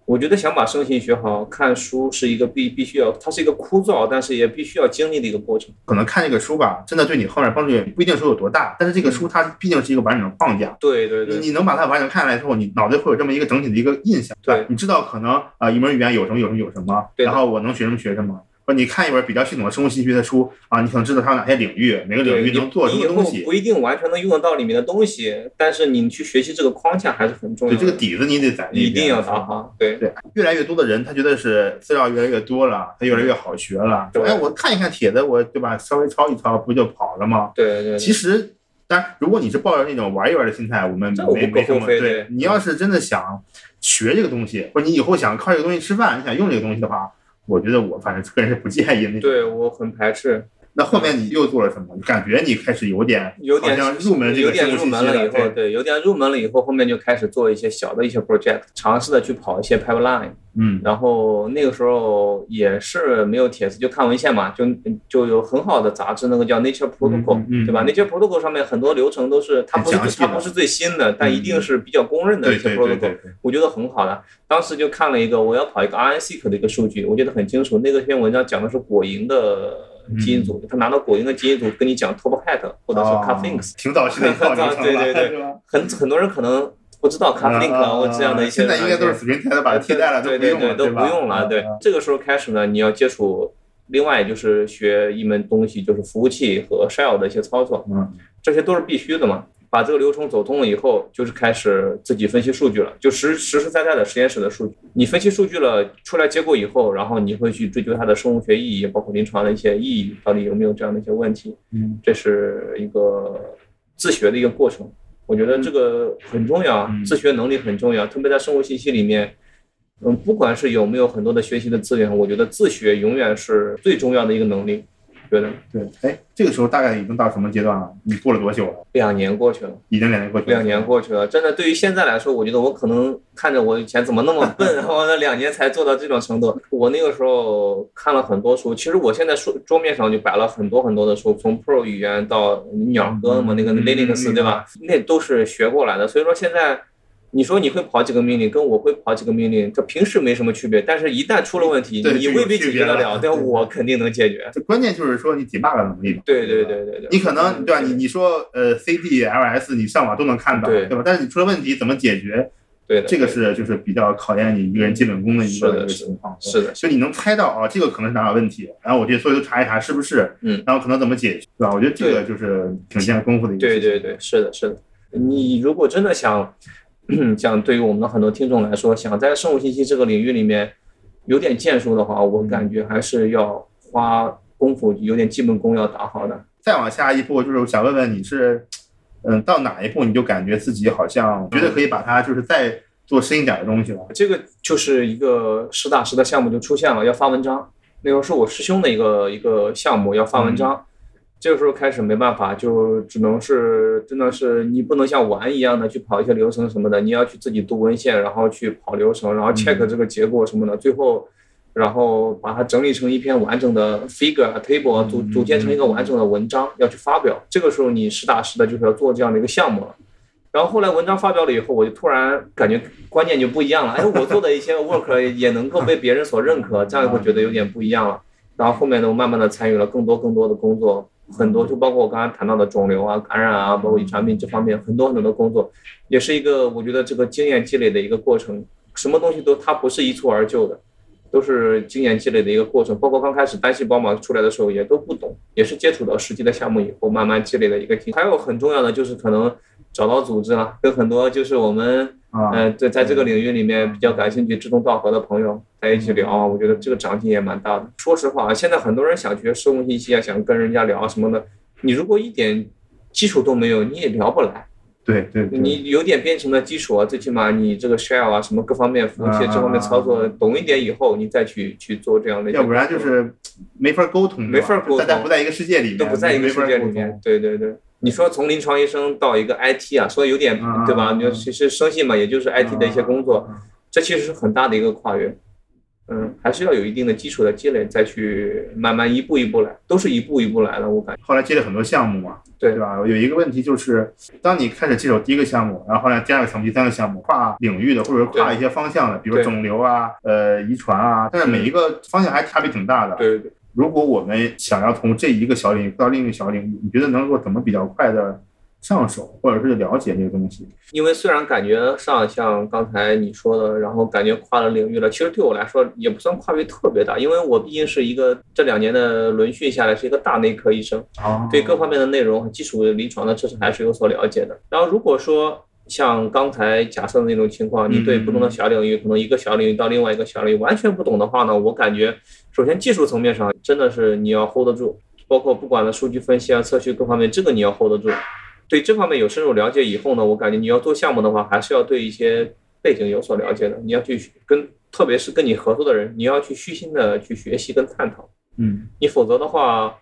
Speaker 2: 我觉得想把生性学好，看书是一个必必须要，它是一个枯燥，但是也必须要经历的一个过程。
Speaker 3: 可能看这个书吧，真的对你后面帮助也不一定说有多大，但是这个书它毕竟是一个完整的框架。
Speaker 2: 对对对，
Speaker 3: 你你能把它完整看下来之后，你脑袋会有这么一个整体的一个印象。
Speaker 2: 对，
Speaker 3: 你知道可能啊，一门语言有什么有什么有什么，然后我能学什么学什么。你看一本比较系统的生物信息学的书啊，你可能知道它有哪些领域，每个领域能做什么东西。
Speaker 2: 不一定完全能用得到里面的东西，但是你去学习这个框架还是很重要。
Speaker 3: 对，这个底子你得在。
Speaker 2: 一定要打好。对
Speaker 3: 对，越来越多的人他觉得是资料越来越多了，他越来越好学了。哎，我看一看帖子，我对吧？稍微抄一抄不就跑了吗？
Speaker 2: 对对。
Speaker 3: 其实，当然，如果你是抱着那种玩一玩的心态，我们没没什么。对，你要是真的想学这个东西，或者你以后想靠这个东西吃饭，你想用这个东西的话。我觉得我反正个人是不建议那。
Speaker 2: 对我很排斥。
Speaker 3: 那后面你又做了什么？感觉你开始有点
Speaker 2: 有点
Speaker 3: 入门这个
Speaker 2: 有点入门了以后，
Speaker 3: 对，
Speaker 2: 有点入门了以后，后面就开始做一些小的一些 project，尝试的去跑一些 pipeline。
Speaker 3: 嗯。
Speaker 2: 然后那个时候也是没有帖子，就看文献嘛，就就有很好的杂志，那个叫 Nature Protocol，对吧？Nature Protocol 上面很多流程都是它不是它不是最新的，但一定是比较公认的一些 protocol，我觉得很好的。当时就看了一个，我要跑一个 RNA-seq 的一个数据，我觉得很清楚。那个篇文章讲的是果蝇的。基因组，他拿到果蝇的基因组跟你讲 top hat 或者是 Cufflinks，<laughs>
Speaker 3: 挺早期的
Speaker 2: 对对 <laughs> 对，很很多人可能不知道 c a f l i n k 或这样的一些，
Speaker 3: 现在应该都是 Spring 才把它替代了，
Speaker 2: 对对对，都不用了。对，这个时候开始呢，你要接触，另外就是学一门东西，就是服务器和 shell 的一些操作，
Speaker 3: 嗯，
Speaker 2: 这些都是必须的嘛。把这个流程走通了以后，就是开始自己分析数据了，就实实实在在的实验室的数据。你分析数据了，出来结果以后，然后你会去追究它的生物学意义，包括临床的一些意义，到底有没有这样的一些问题。
Speaker 3: 嗯，
Speaker 2: 这是一个自学的一个过程。我觉得这个很重要，自学能力很重要，特别在生物信息里面，嗯，不管是有没有很多的学习的资源，我觉得自学永远是最重要的一个能力。觉得
Speaker 3: 对，哎，这个时候大概已经到什么阶段了？你过了多久了？
Speaker 2: 两年过去了，
Speaker 3: 已经两年过去了。
Speaker 2: 两年过去了，真的，对于现在来说，我觉得我可能看着我以前怎么那么笨，<laughs> 然后那两年才做到这种程度。我那个时候看了很多书，其实我现在书桌面上就摆了很多很多的书，从 Pro 语言到鸟哥嘛，那个 Linux 对吧？那都是学过来的。所以说现在。你说你会跑几个命令，跟我会跑几个命令，这平时没什么区别，但是一旦出了问题，<laughs> 你未必解决得了，<laughs> 但我肯定能解决。
Speaker 3: 这关键就是说你 debug 能力。
Speaker 2: 对对对对对。
Speaker 3: 你可能对吧？你你说呃 CD、LS 你上网都能看到，对吧？但是你出了问题怎么解决？
Speaker 2: 对，
Speaker 3: 这个是就是比较考验你一个人基本功的一个一个情况。
Speaker 2: 是的，
Speaker 3: 所以你能猜到啊，这个可能是哪哪问题，然后我就所以都查一查是不是，
Speaker 2: 嗯，
Speaker 3: 然后可能怎么解决，对吧？我觉得这个就是挺见功夫的一个。
Speaker 2: 对对对，是的，是的。你如果真的想。<clears throat> 像对于我们的很多听众来说，想在生物信息这个领域里面有点建树的话，我感觉还是要花功夫，有点基本功要打好的。
Speaker 3: 再往下一步，就是想问问你是，嗯，到哪一步你就感觉自己好像觉得可以把它就是再做深一点的东西了？
Speaker 2: 这个就是一个实打实的项目就出现了，要发文章。那个是我师兄的一个一个项目，要发文章。这个时候开始没办法，就只能是真的是你不能像玩一样的去跑一些流程什么的，你要去自己读文献，然后去跑流程，然后 check 这个结果什么的，最后然后把它整理成一篇完整的 figure table，组组建成一个完整的文章要去发表。这个时候你实打实的就是要做这样的一个项目了。然后后来文章发表了以后，我就突然感觉观念就不一样了。哎，我做的一些 work 也能够被别人所认可，这样会觉得有点不一样了。然后后面呢，我慢慢的参与了更多更多的工作。很多就包括我刚刚谈到的肿瘤啊、感染啊，包括遗传病这方面很多很多的工作，也是一个我觉得这个经验积累的一个过程。什么东西都它不是一蹴而就的，都是经验积累的一个过程。包括刚开始单细胞嘛出来的时候也都不懂，也是接触到实际的项目以后慢慢积累的一个经验。还有很重要的就是可能找到组织啊，跟很多就是我们。呃，在在这个领域里面比较感兴趣、志同道合的朋友在一起聊啊，我觉得这个长进也蛮大的。说实话啊，现在很多人想学生物信息啊，想跟人家聊什么的，你如果一点基础都没有，你也聊不来。
Speaker 3: 对对，
Speaker 2: 你有点编程的基础啊，最起码你这个 shell 啊，什么各方面服务器这方面操作懂一点以后，你再去去做这样的。
Speaker 3: 要不然就是没法沟通，
Speaker 2: 没法沟通，大
Speaker 3: 家不在一个世界里面，
Speaker 2: 都不在一个世界里面。对对对。你说从临床医生到一个 IT 啊，说有点对吧？你其实生信嘛，也就是 IT 的一些工作，这其实是很大的一个跨越。嗯，还是要有一定的基础的积累，再去慢慢一步一步来，都是一步一步来的。我感觉
Speaker 3: 后来接了很多项目嘛，对对吧？有一个问题就是，当你开始接手第一个项目，然后后来第二个项目、第三个项目，跨领域的或者跨一些方向的，比如肿瘤啊、呃遗传啊，但是每一个方向还差别挺大的。
Speaker 2: 对对对。
Speaker 3: 如果我们想要从这一个小领域到另一个小领域，你觉得能够怎么比较快的上手，或者是了解这个东西？
Speaker 2: 因为虽然感觉上像刚才你说的，然后感觉跨了领域了，其实对我来说也不算跨越特别大，因为我毕竟是一个这两年的轮训下来是一个大内科医生，对各方面的内容和基础临床的知识还是有所了解的。然后如果说像刚才假设的那种情况，你对不同的小领域，可能一个小领域到另外一个小领域完全不懂的话呢，我感觉首先技术层面上真的是你要 hold 得住，包括不管的数据分析啊、测序各方面，这个你要 hold 得住。对这方面有深入了解以后呢，我感觉你要做项目的话，还是要对一些背景有所了解的。你要去跟，特别是跟你合作的人，你要去虚心的去学习跟探讨。
Speaker 3: 嗯，
Speaker 2: 你否则的话，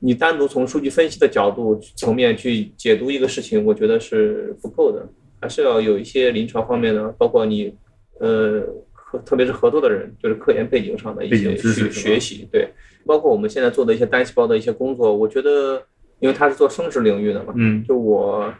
Speaker 2: 你单独从数据分析的角度层面去解读一个事情，我觉得是不够的。还是要有一些临床方面的，包括你，呃，特别是合作的人，就是科研背景上的一些去学习。对，包括我们现在做的一些单细胞的一些工作，我觉得，因为他是做生殖领域的嘛，
Speaker 3: 嗯，
Speaker 2: 就我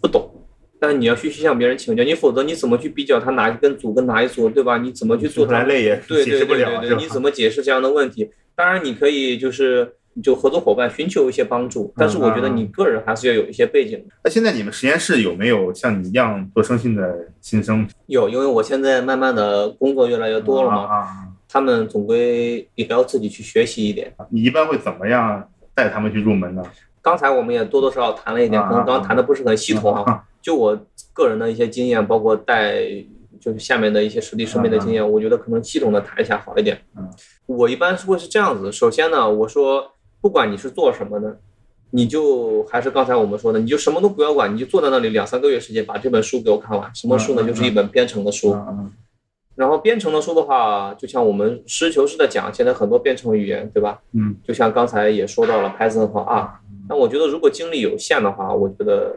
Speaker 2: 不懂，但是你要去去向别人请教，你否则你怎么去比较他哪一根组跟哪一组，对吧？你怎么去做出？
Speaker 3: 来累也
Speaker 2: 对对对对对，你怎么解释这样的问题？当然，你可以就是。就合作伙伴寻求一些帮助，但是我觉得你个人还是要有一些背景。
Speaker 3: 那现在你们实验室有没有像你一样做生信的新生？
Speaker 2: 有，因为我现在慢慢的工作越来越多了嘛，他们总归也要自己去学习一点。
Speaker 3: 你一般会怎么样带他们去入门呢？
Speaker 2: 刚才我们也多多少少谈了一点，可能刚刚谈的不是很系统啊。<laughs> 就我个人的一些经验，包括带就是下面的一些实地生命的经验，我觉得可能系统的谈一下好一点。我一般是会是这样子，首先呢，我说。不管你是做什么的，你就还是刚才我们说的，你就什么都不要管，你就坐在那里两三个月时间把这本书给我看完。什么书呢？就是一本编程的书。然后编程的书的话，就像我们实事求是的讲，现在很多编程语言，对吧？
Speaker 3: 嗯。
Speaker 2: 就像刚才也说到了 Python 和 R。那我觉得如果精力有限的话，我觉得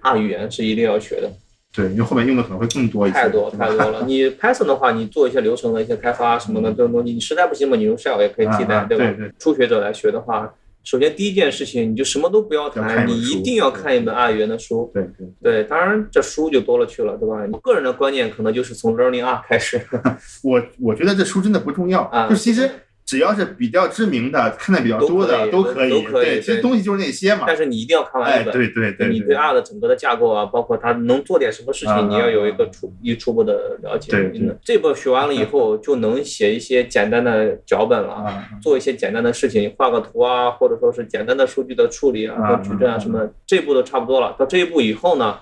Speaker 2: R 语言是一定要学的。
Speaker 3: 对，因为后面用的可能会更多一些。
Speaker 2: 太多太多了。你 Python 的话，你做一些流程的一些开发什么的这种东西，你实在不行嘛，你用 Shell 也可以替代，
Speaker 3: 对
Speaker 2: 吧？初学者来学的话，首先第一件事情，你就什么都不要谈，你一定要看一本语言的书。
Speaker 3: 对
Speaker 2: 对对，当然这书就多了去了，对吧？你个人的观念可能就是从 Learning R 开始。<laughs>
Speaker 3: 我我觉得这书真的不重要，啊就其实。<laughs> 只要是比较知名的、看的比较多的
Speaker 2: 都
Speaker 3: 可以，对，其实东西就是那些嘛。
Speaker 2: 但是你一定要看完一本，
Speaker 3: 对对对，
Speaker 2: 你对 R 的整个的架构啊，包括它能做点什么事情，你要有一个初一初步的了解。
Speaker 3: 对，
Speaker 2: 这本学完了以后，就能写一些简单的脚本了，做一些简单的事情，画个图啊，或者说是简单的数据的处理啊和矩阵啊什么，这一步都差不多了。到这一步以后呢，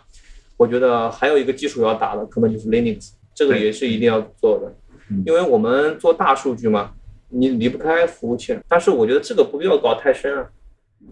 Speaker 2: 我觉得还有一个基础要打的，可能就是 Linux，这个也是一定要做的
Speaker 3: 嗯，
Speaker 2: 因为我们做大数据嘛，你离不开服务器。但是我觉得这个不必要搞太深啊，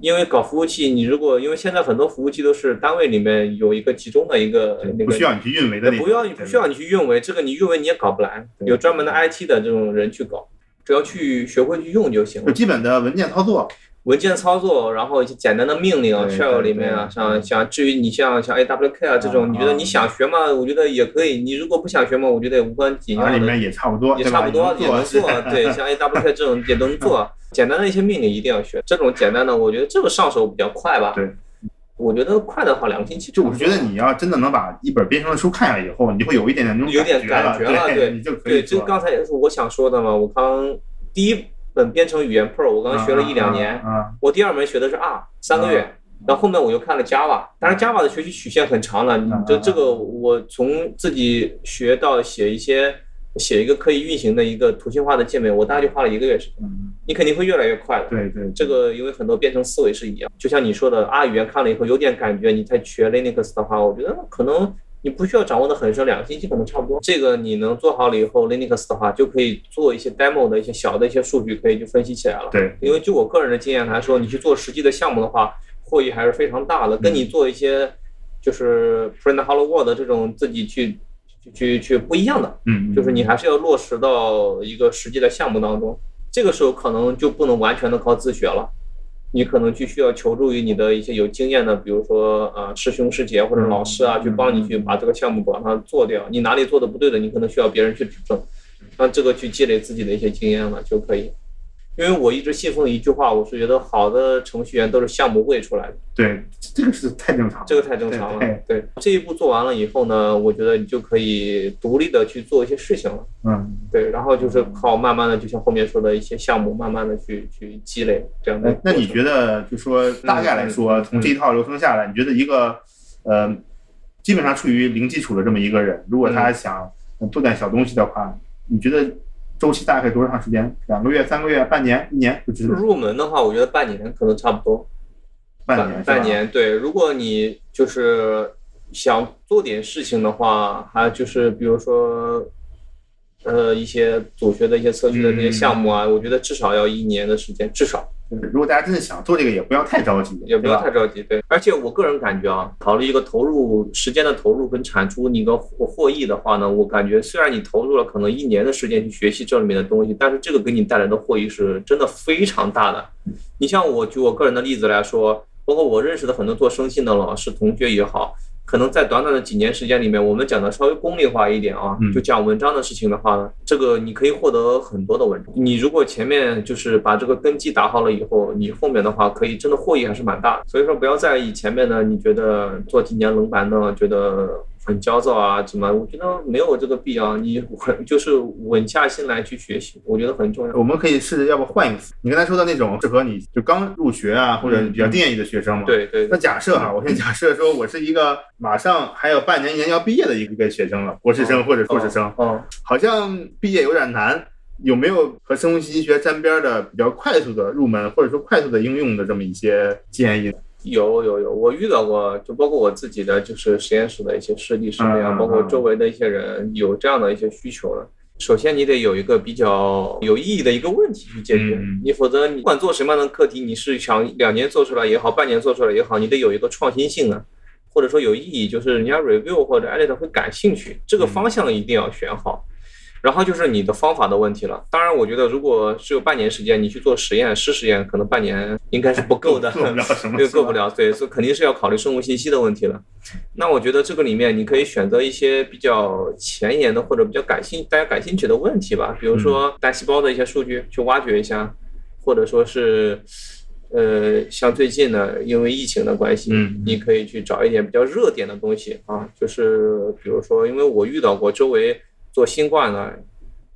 Speaker 2: 因为搞服务器，你如果因为现在很多服务器都是单位里面有一个集中的一个那个
Speaker 3: 不需要你去运维的
Speaker 2: 不要你不需要你去运维，这个你运维你也搞不来，有专门的 IT 的这种人去搞，只要去学会去用就行。
Speaker 3: 基本的文件操作，
Speaker 2: 文件操作，然后一些简单的命令啊，shell
Speaker 3: 对
Speaker 2: 里面啊，像像至于你像像 AWK 啊这
Speaker 3: 啊
Speaker 2: 种，你觉得
Speaker 3: 啊
Speaker 2: 你想学嘛？我觉得也可以。你如果不想学嘛，我觉得也无关紧要的，
Speaker 3: 里面也差不多，
Speaker 2: 也差不多也能做。<laughs> 对，像 AWK 这种也能做。简单的一些命令一定要学，这种简单的，我觉得这个上手比较快吧。
Speaker 3: 对，
Speaker 2: 我觉得快的话两个星期
Speaker 3: 就。我是觉得你要真的能把一本编程的书看下来以后，你就会有一点点那种
Speaker 2: 有点
Speaker 3: 感
Speaker 2: 感觉了，
Speaker 3: 对，
Speaker 2: 对
Speaker 3: 你就可以
Speaker 2: 对，这
Speaker 3: 做
Speaker 2: 刚才也是我想说的嘛。我刚第一本编程语言 Pro，我刚学了一两年，我第二门学的是 R，三个月。然后后面我又看了 Java，当然 Java 的学习曲线很长了，这这个我从自己学到写一些写一个可以运行的一个图形化的界面，我大概就花了一个月时间。
Speaker 3: 嗯
Speaker 2: 你肯定会越来越快的。
Speaker 3: 对对，
Speaker 2: 这个因为很多编程思维是一样，就像你说的 R 语言看了以后有点感觉，你再学 Linux 的话，我觉得可能你不需要掌握的很深，两个星期可能差不多。这个你能做好了以后，Linux 的话就可以做一些 demo 的一些小的一些数据，可以去分析起来了。
Speaker 3: 对，
Speaker 2: 因为就我个人的经验来说，你去做实际的项目的话，获益还是非常大的，跟你做一些就是 print hello world 这种自己去去去去不一样的。
Speaker 3: 嗯，
Speaker 2: 就是你还是要落实到一个实际的项目当中。这个时候可能就不能完全的靠自学了，你可能就需要求助于你的一些有经验的，比如说啊师兄师姐或者老师啊，去帮你去把这个项目把它做掉。你哪里做的不对的，你可能需要别人去指正，让这个去积累自己的一些经验了就可以。因为我一直信奉一句话，我是觉得好的程序员都是项目喂出来的。
Speaker 3: 对，这个是太正常了，
Speaker 2: 这个太正常了。
Speaker 3: 对
Speaker 2: 对这一步做完了以后呢，我觉得你就可以独立的去做一些事情了。
Speaker 3: 嗯，
Speaker 2: 对，然后就是靠慢慢的，就像后面说的一些项目，慢慢的去去积累这样的
Speaker 3: 那你觉得，就说大概来说，
Speaker 2: 嗯
Speaker 3: 从这一套流程下来，你觉得一个呃，基本上处于零基础的这么一个人，如果
Speaker 2: 嗯
Speaker 3: 他想做点小东西的话，你觉得周期大概多长时间？两个月、三个月、半年、一年？就是
Speaker 2: 入门的话，我觉得半年可能差不多。
Speaker 3: 半年，
Speaker 2: 半。年，对。如果你就是想做点事情的话，还就是比如说。呃，一些组学的一些测试的那些项目啊，我觉得至少要一年的时间，至少。
Speaker 3: 就是如果大家真的想做这个，也不要太着急，
Speaker 2: 也不要太着急，对。而且我个人感觉啊，考虑一个投入时间的投入跟产出，你个获获益的话呢，我感觉虽然你投入了可能一年的时间去学习这里面的东西，但是这个给你带来的获益是真的非常大的。你像我举我个人的例子来说，包括我认识的很多做生信的老师、同学也好。可能在短短的几年时间里面，我们讲的稍微功利化一点啊
Speaker 3: 嗯，
Speaker 2: 就讲文章的事情的话呢，这个你可以获得很多的文章。你如果前面就是把这个根基打好了以后，你后面的话可以真的获益还是蛮大的。所以说不要在意前面呢，你觉得做几年冷板凳，觉得很焦躁啊什么，我觉得没有这个必要。你稳就是稳下心来去学习，我觉得很重要。
Speaker 3: 我们可以试着要不换一个词，你刚才说的那种适合你就刚入学啊，或者比较低年级的学生嘛。。
Speaker 2: 对对
Speaker 3: 那假设哈，我先假设说我是一个马上还有半年一年要毕业的一个学生了，博士生或者硕士生，
Speaker 2: 哦，
Speaker 3: 好像毕业有点难。有没有和生物信息学沾边的比较快速的入门，或者说快速的应用的这么一些建议？
Speaker 2: 有有有，我遇到过，就包括我自己的就是实验室的一些师弟师妹啊，
Speaker 3: 嗯嗯
Speaker 2: 包括周围的一些人有这样的一些需求了。首先，你得有一个比较有意义的一个问题去解决
Speaker 3: 嗯，
Speaker 2: 你否则你不管做什么样的课题，你是想两年做出来也好，半年做出来也好，你得有一个创新性啊，或者说有意义，就是人家 review 或者 edit 会感兴趣，这个方向一定要选好。然后就是你的方法的问题了。当然，我觉得如果只有半年时间，你去做实验、试实验，可能半年应该是不够的，<laughs>
Speaker 3: 做不了什么，
Speaker 2: 这个够不。了，对，所以肯定是要考虑生物信息的问题了。那我觉得这个里面你可以选择一些比较前沿的或者比较感兴大家感兴趣的问题吧，比如说单细胞的一些数据去挖掘一下，或者说是。呃，像最近呢，因为疫情的关系，
Speaker 3: 嗯
Speaker 2: 你可以去找一点比较热点的东西啊，就是比如说，因为我遇到过周围做新冠的，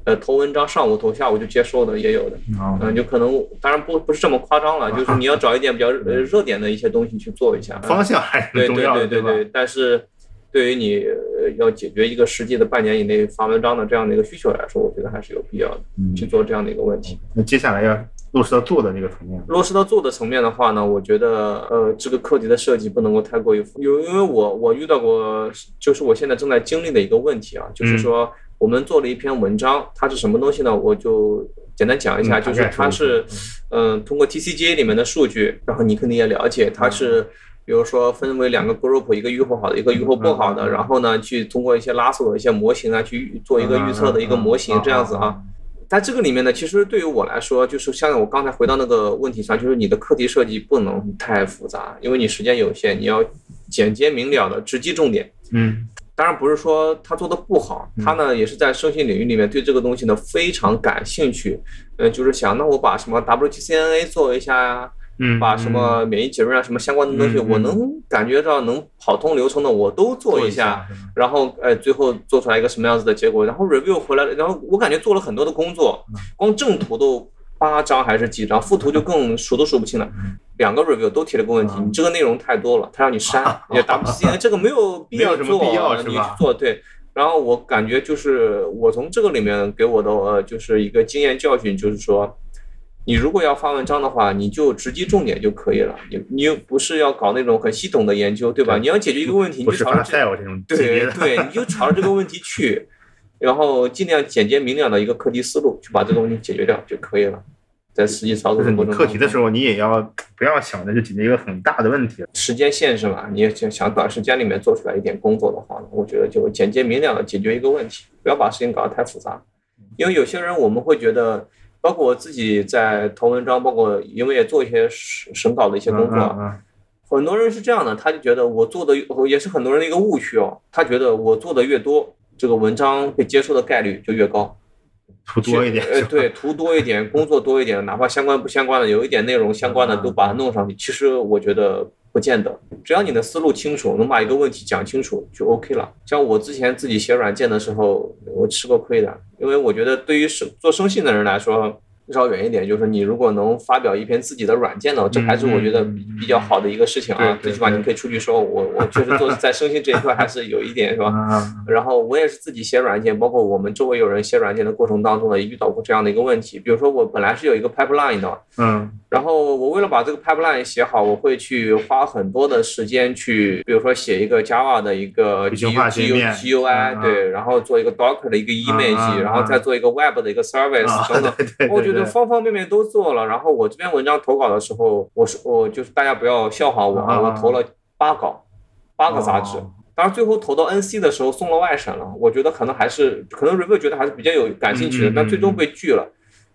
Speaker 2: 呃，投文章上午投下午就接收的也有的，
Speaker 3: 啊
Speaker 2: 嗯，就可能当然不不是这么夸张了，就是你要找一点比较呃热点的一些东西去做一下。
Speaker 3: 方向还是
Speaker 2: 对对
Speaker 3: 很重要的，吧？
Speaker 2: 对对对，但是对于你呃要解决一个实际的半年以内发文章的这样的一个需求来说，我觉得还是有必要的
Speaker 3: 嗯
Speaker 2: 去做这样的一个问题。
Speaker 3: 那接下来要落实到做的那个层面。
Speaker 2: 落实到做的层面的话呢，我觉得呃，这个课题的设计不能够太过于有，因为我我遇到过，就是我现在正在经历的一个问题啊，就是说我们做了一篇文章，它是什么东西呢？我就简单讲一下，就是它是嗯，通过 TCGA 里面的数据，然后你肯定也了解，它是。比如说分为两个 group，一个预后好的，一个预后不好的，然后呢，去通过一些拉索的一些模型啊，去做一个预测的一个模型，这样子啊。但这个里面呢，其实对于我来说，就是像我刚才回到那个问题上，就是你的课题设计不能太复杂，因为你时间有限，你要简洁明了的直击重点。
Speaker 3: 嗯，
Speaker 2: 当然不是说他做的不好，他呢也是在生信领域里面对这个东西呢非常感兴趣。呃，就是想那我把什么 WTCNA 做一下呀。把什么免疫结论啊，什么相关的东西，我能感觉到能跑通流程的，我都做
Speaker 3: 一
Speaker 2: 下，然后哎，最后做出来一个什么样子的结果，然后 review 回来了，然后我感觉做了很多的工作，光正图都八张还是几张，副图就更数都数不清了。两个 review 都提了个问题，你这个内容太多了，他让你删，也 WCN <laughs> 这个没有必要做，你去做对。然后我感觉就是我从这个里面给我的呃就是一个经验教训，就是说。你如果要发文章的话，你就直击重点就可以了。你你又不是要搞那种很系统的研究，对吧？你要解决一个问题，你就朝着
Speaker 3: 这种
Speaker 2: 对对，你就朝着这个问题去，然后尽量简洁明了的一个课题思路去把这个问题解决掉就可以了。在实际操作过程中，
Speaker 3: 课题的时候你也要不要想着就解决一个很大的问题。
Speaker 2: 时间线是吧？你想想短时间里面做出来一点工作的话，我觉得就简洁明了的解决一个问题，不要把事情搞得太复杂。因为有些人我们会觉得。包括我自己在投文章，包括因为也做一些审审稿的一些工作，很多人是这样的，他就觉得我做的也是很多人的一个误区哦，他觉得我做的越多，这个文章被接受的概率就越高，
Speaker 3: 图多一点，
Speaker 2: 呃，对，图多一点，工作多一点，哪怕相关不相关的，有一点内容相关的都把它弄上去，其实我觉得。不见得，只要你的思路清楚，能把一个问题讲清楚就 OK 了。像我之前自己写软件的时候，我吃过亏的，因为我觉得对于生做生信的人来说。稍远一点，就是你如果能发表一篇自己的软件呢，这还是我觉得比较好的一个事情啊。最起码你可以出去说，我我确实做 <laughs> 在生信这一块还是有一点，是吧？然后我也是自己写软件，包括我们周围有人写软件的过程当中呢，遇到过这样的一个问题。比如说我本来是有一个 pipeline 的，
Speaker 3: 嗯，
Speaker 2: 然后我为了把这个 pipeline 写好，我会去花很多的时间去，比如说写一个 Java 的一个 G U G U G U I，对，然后做一个 Docker 的一个 image，然后再做一个 Web 的一个 service 等等，我觉得。方方面面都做了，然后我这篇文章投稿的时候，我是我就是大家不要笑话我啊，我投了八稿，八个杂志，当然最后投到 NC 的时候送了外审了，我觉得可能还是可能 review 觉得还是比较有感兴趣的，但最终被拒了，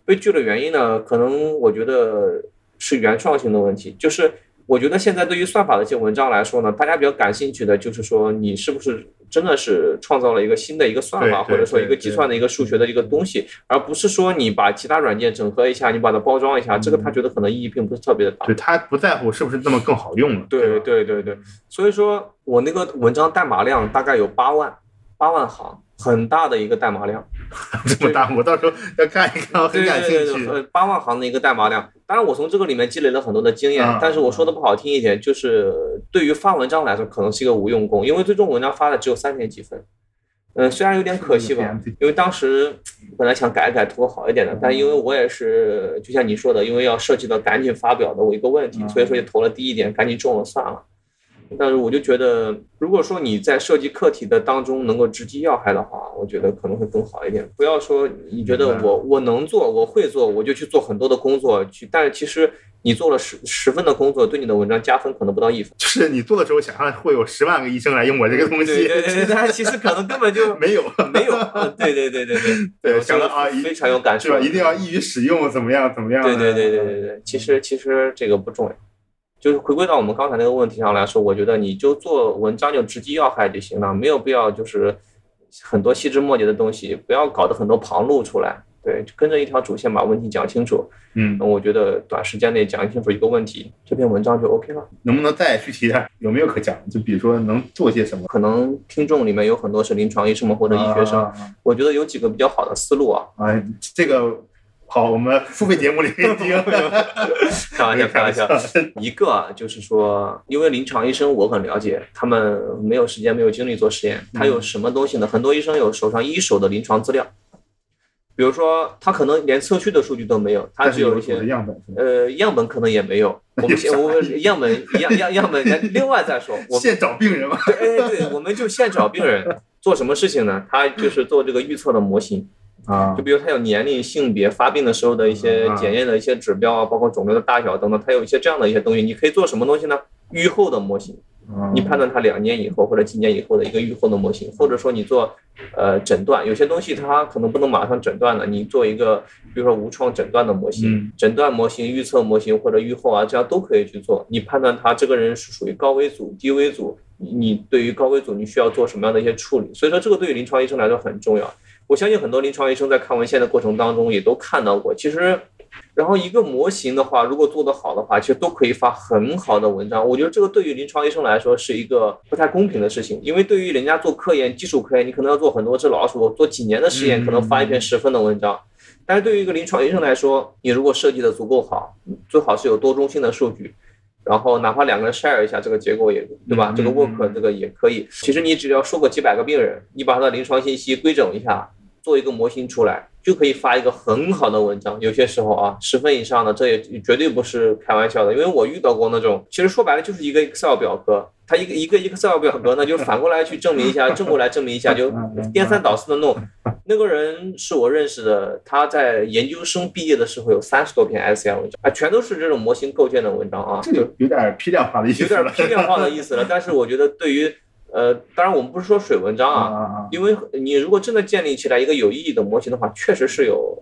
Speaker 2: 被拒的原因呢，可能我觉得是原创性的问题，就是。我觉得现在对于算法的一些文章来说呢，大家比较感兴趣的就是说，你是不是真的是创造了一个新的一个算法，或者说一个计算的一个数学的一个东西，而不是说你把其他软件整合一下，你把它包装一下，这个他觉得可能意义并不是特别的大。
Speaker 3: 对他不在乎是不是那么更好用了。
Speaker 2: 对对对对，所以说我那个文章代码量大概有八万，八万行。很大的一个代码量，<laughs>
Speaker 3: 这么大，我到时候要看一看，我很感兴趣。
Speaker 2: 呃，八万行的一个代码量，当然我从这个里面积累了很多的经验，但是我说的不好听一点，就是对于发文章来说，可能是一个无用功，因为最终文章发的只有三点几分。嗯，虽然有点可惜吧，因为当时本来想改一改，图个好一点的，但因为我也是就像你说的，因为要涉及到赶紧发表的我一个问题，所以说就投了低一点，赶紧中了算了。但是我就觉得，如果说你在设计课题的当中能够直击要害的话，我觉得可能会更好一点。不要说你觉得我我能做，我会做，我就去做很多的工作去。但是其实你做了十十分的工作，对你的文章加分可能不到一分。
Speaker 3: 就是你做的时候想象会有十万个医生来用我这个东西，
Speaker 2: 对对对，<laughs> 但其实可能根本就
Speaker 3: 没有
Speaker 2: 没有。对对对对对
Speaker 3: 对，<laughs> 想的啊，
Speaker 2: 非常有感受，是吧
Speaker 3: 一定要易于使用，怎么样怎么样？
Speaker 2: 对对对对对对，其实其实这个不重要。就是回归到我们刚才那个问题上来说，我觉得你就做文章就直击要害就行了，没有必要就是很多细枝末节的东西，不要搞得很多旁路出来。对，就跟着一条主线把问题讲清楚。
Speaker 3: 嗯，
Speaker 2: 那我觉得短时间内讲清楚一个问题，这篇文章就 OK 了。
Speaker 3: 能不能再具体点？有没有可讲？就比如说能做些什么？
Speaker 2: 可能听众里面有很多是临床医生们或者医学生，我觉得有几个比较好的思路啊。
Speaker 3: 哎，这个。好，我们付费节目里面 <laughs> 听。
Speaker 2: 开玩笑，开玩笑。一个就是说，因为临床医生我很了解，他们没有时间、没有精力做实验。他有什么东西呢？很多医生有手上一手的临床资料，比如说他可能连测序的数据都没有，他只有一些
Speaker 3: 样本，
Speaker 2: 呃样本可能也没有。<laughs> 我们先我们样本样样样本另外再说，<laughs> 我们
Speaker 3: 现找病人嘛，
Speaker 2: 对哎对，我们就现找病人做什么事情呢？他就是做这个预测的模型。
Speaker 3: 啊
Speaker 2: 就比如他有年龄、性别、发病的时候的一些
Speaker 3: 啊
Speaker 2: 检验的一些指标啊，包括肿瘤的大小等等，它有一些这样的一些东西。你可以做什么东西呢？预后的模型，
Speaker 3: 啊
Speaker 2: 你判断他两年以后或者几年以后的一个预后的模型，或者说你做呃诊断，有些东西它可能不能马上诊断的，你做一个比如说无创诊断的模型、
Speaker 3: 嗯
Speaker 2: 诊断模型、预测模型或者预后啊，这样都可以去做。你判断他这个人是属于高危组、低危组，你你对于高危组你需要做什么样的一些处理？所以说这个对于临床医生来说很重要。我相信很多临床医生在看文献的过程当中也都看到过，其实。然后一个模型的话，如果做得好的话，其实都可以发很好的文章。我觉得这个对于临床医生来说是一个不太公平的事情，因为对于人家做科研、基础科研，你可能要做很多只老鼠，做几年的实验，
Speaker 3: 嗯
Speaker 2: 可能发一篇十分的文章。但是对于一个临床医生来说，你如果设计的足够好，最好是有多中心的数据，然后哪怕两个人 share 一下这个结果也对吧？
Speaker 3: 嗯
Speaker 2: 这个
Speaker 3: 嗯
Speaker 2: work 这个也可以。其实你只要说个几百个病人，你把他的临床信息规整一下，做一个模型出来，就可以发一个很好的文章。有些时候啊，十分以上的，这也绝对不是开玩笑的，因为我遇到过那种，其实说白了就是一个 Excel 表格，它一个一个 Excel 表格呢，就反过来去证明一下，<laughs> 正过来证明一下，就颠三倒四的弄。那个人是我认识的，他在研究生毕业的时候有三十多篇 SCI 文章啊，全都是这种模型构建的文章啊，
Speaker 3: 这就有点批量化的意思
Speaker 2: 有点，批量化的意思了。<laughs> 但是我觉得对于呃，当然我们不是说水文章
Speaker 3: 啊
Speaker 2: 因为你如果真的建立起来一个有意义的模型的话，确实是有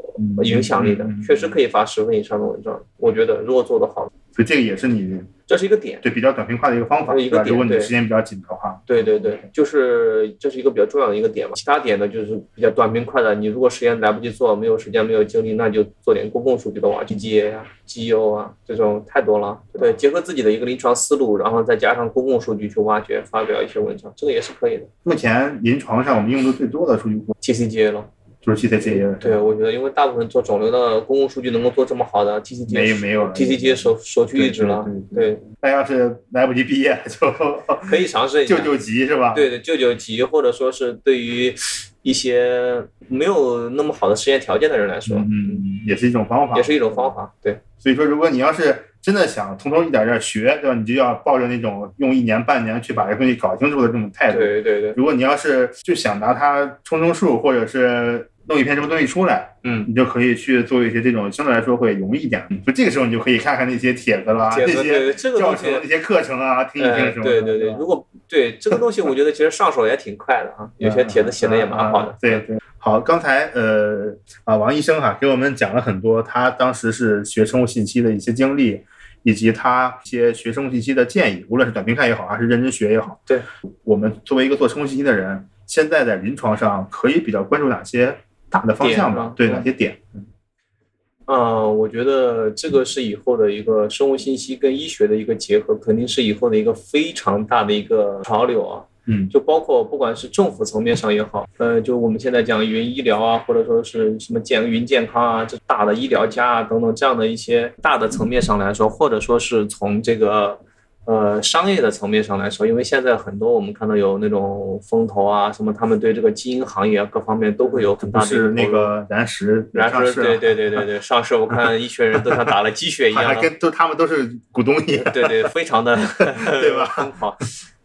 Speaker 2: 影响力的确实可以发十分以上的文章。我觉得如果做得好，
Speaker 3: 所以这个也是你
Speaker 2: 这是一个点。
Speaker 3: 对比较短平快的一个方法？如果你时间比较紧的话，
Speaker 2: 对对对，就是这是一个比较重要的一个点嘛。其他点呢，就是比较短平快的。你如果时间来不及做，没有时间，没有精力，那就做点公共数据的挖掘机呀、GEO 啊，这种太多了。对，结合自己的一个临床思路，然后再加上公共数据去挖掘，发表一些文章，这个也是可以的。
Speaker 3: 目前临床上我们用的最多的数据库
Speaker 2: TCGA 了，
Speaker 3: 就是 TCGA
Speaker 2: 对，我觉得因为大部分做肿瘤的公共数据能够做这么好的
Speaker 3: 没没有了
Speaker 2: TCGA 首首屈一指了
Speaker 3: 对。
Speaker 2: 对，
Speaker 3: 那要是来不及毕业，就 <laughs>
Speaker 2: 可以尝试一下
Speaker 3: 救。救急是吧？
Speaker 2: 对对，救救急，或者说是对于一些没有那么好的实验条件的人来说，
Speaker 3: 嗯，嗯，也是一种方法，
Speaker 2: 也是一种方法。对，
Speaker 3: 所以说，如果你要是真的想从头一点点学，对吧？你就要抱着那种用一年半年去把这东西搞清楚的这种态度。
Speaker 2: 对对对，
Speaker 3: 如果你要是就想拿它充充数，或者是弄一篇什么东西出来，
Speaker 2: 嗯，
Speaker 3: 你就可以去做一些这种相对来说会容易一点。就这个时候，你就可以看看那些帖子啦，
Speaker 2: 这个东西
Speaker 3: 教程、那些课程啊，听一听
Speaker 2: 呃，
Speaker 3: 什么的。
Speaker 2: 对对对，如果对这个东西，我觉得其实上手也挺快的啊，有些帖子写的也蛮好的
Speaker 3: 嗯。对对，好，刚才呃啊王医生哈、给我们讲了很多他当时是学生物信息的一些经历，以及他一些学生物信息的建议，无论是短平快也好，还是认真学也好。
Speaker 2: 对，
Speaker 3: 我们作为一个做生物信息的人，现在在临床上可以比较关注哪些大的方向？吧对，
Speaker 2: 嗯
Speaker 3: 哪些点？
Speaker 2: 嗯，我觉得这个是以后的一个生物信息跟医学的一个结合，肯定是以后的一个非常大的一个潮流啊。
Speaker 3: 嗯
Speaker 2: 就包括不管是政府层面上也好，呃，就我们现在讲云医疗啊，或者说是什么健云健康啊，这大的医疗家啊等等这样的一些大的层面上来说，或者说是从这个呃商业的层面上来说，因为现在很多我们看到有那种风投啊，什么他们对这个基因行业啊各方面都会有很大的
Speaker 3: 那个燃石
Speaker 2: 然
Speaker 3: 上市了
Speaker 2: 是对对对对对，上市我看一群人都像打了鸡血一样
Speaker 3: 跟都他们都是股东一样。
Speaker 2: 对对，非常的 <laughs>
Speaker 3: 对吧
Speaker 2: 疯狂。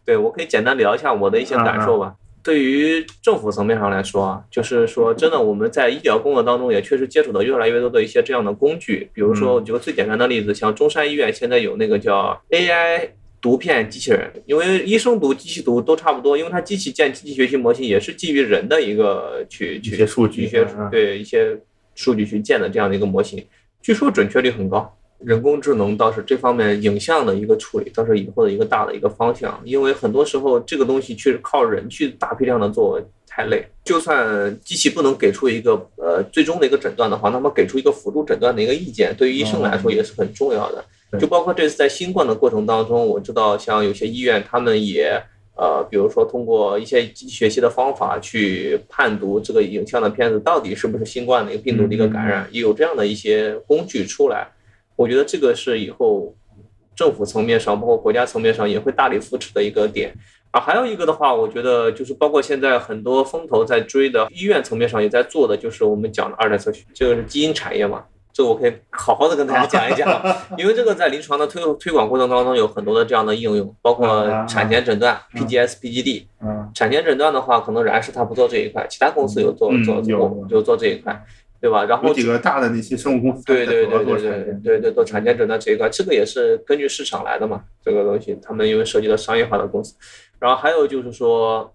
Speaker 2: 对我可以简单聊一下我的一些感受吧。对于政府层面上来说啊，就是说真的，我们在医疗工作当中也确实接触到越来越多的一些这样的工具，比如说我举个最简单的例子，像中山医院现在有那个叫 AI。读片机器人，因为医生读、机器读都差不多，因为它机器建机器学习模型也是基于人的一个去去
Speaker 3: 一
Speaker 2: 去
Speaker 3: 些数据
Speaker 2: 一些
Speaker 3: 嗯
Speaker 2: 对一些数据去建的这样的一个模型，据说准确率很高。人工智能倒是这方面影像的一个处理，倒是以后的一个大的一个方向。因为很多时候这个东西确实靠人去大批量的做太累，就算机器不能给出一个呃最终的一个诊断的话，那么给出一个辅助诊断的一个意见，对于医生来说也是很重要的。就包括这次在新冠的过程当中，我知道像有些医院他们也。呃，比如说通过一些机器学习的方法去判读这个影像的片子到底是不是新冠的一个病毒的一个感染，也有这样的一些工具出来。我觉得这个是以后政府层面上，包括国家层面上也会大力扶持的一个点。啊，还有一个的话，我觉得就是包括现在很多风投在追的，医院层面上也在做的，就是我们讲的二代测序，这个是基因产业嘛。这个我可以好好的跟大家讲一讲，因为这个在临床的推推广过程当中有很多的这样的应用，包括产前诊断 PGS、PGD。
Speaker 3: 嗯，
Speaker 2: 产前诊断的话，可能然氏它不做这一块，其他公司有做做做就做这一块，对吧？然后
Speaker 3: 有几个大的那些生物公司
Speaker 2: 对对对对对对对做产前诊断这一块，这个也是根据市场来的嘛，这个东西他们因为涉及到商业化的公司，然后还有就是说，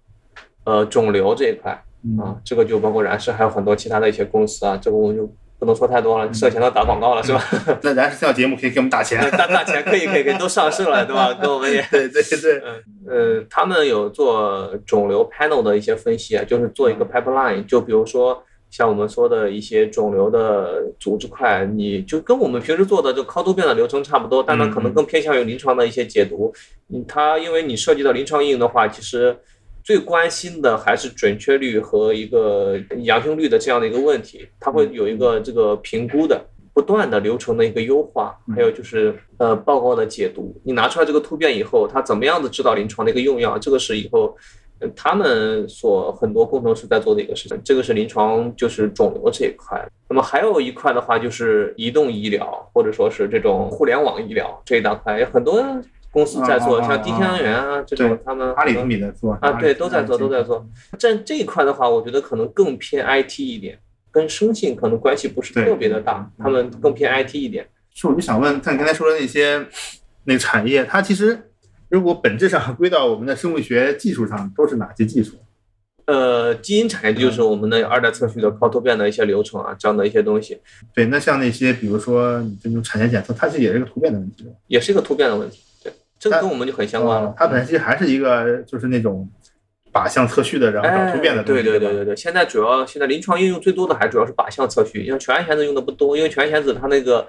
Speaker 2: 呃，肿瘤这一块啊，这个就包括然氏还有很多其他的一些公司啊，这个我们就。不能说太多了，涉嫌到打广告了是吧？
Speaker 3: 那咱是这档节目可以给我们打钱，
Speaker 2: 打打钱可以可以可以都上市了对吧？跟我们也
Speaker 3: 对对对，
Speaker 2: 嗯呃，他们有做肿瘤 panel 的一些分析啊，就是做一个 pipeline，就比如说像我们说的一些肿瘤的组织块，你就跟我们平时做的就高突变的流程差不多，但它可能更偏向于临床的一些解读。嗯，它因为你涉及到临床应用的话，其实。最关心的还是准确率和一个阳性率的这样的一个问题，它会有一个这个评估的不断的流程的一个优化，还有就是呃报告的解读。你拿出来这个突变以后，它怎么样子指导临床的一个用药，这个是以后他们所很多工程师在做的一个事情。这个是临床就是肿瘤这一块。那么还有一块的话就是移动医疗或者说是这种互联网医疗这一大块，有很多。公司在做，像地天源啊这种，他们
Speaker 3: 阿里米在做
Speaker 2: 啊，对，都在做，都在做。在这一块的话，我觉得可能更偏 IT 一点，跟生信可能关系不是特别的大，他们更偏 IT 一点。
Speaker 3: 是，我就想问，像你刚才说的那些那个产业，它其实如果本质上归到我们的生物学技术上，都是哪些技术？
Speaker 2: 呃，基因产业就是我们的二代测序的高突变的一些流程啊，这样的一些东西。
Speaker 3: 对，那像那些比如说这种产前检测，它其实也是一个突变的问题，
Speaker 2: 也是一个突变的问题。对这个跟我们就很相关了。
Speaker 3: 它本身其实还是一个就是那种靶向测序的，然后找突变的。
Speaker 2: 对对对对对。现在主要现在临床应用最多的还主要是靶向测序，因为全安子用的不多，因为全安子它那个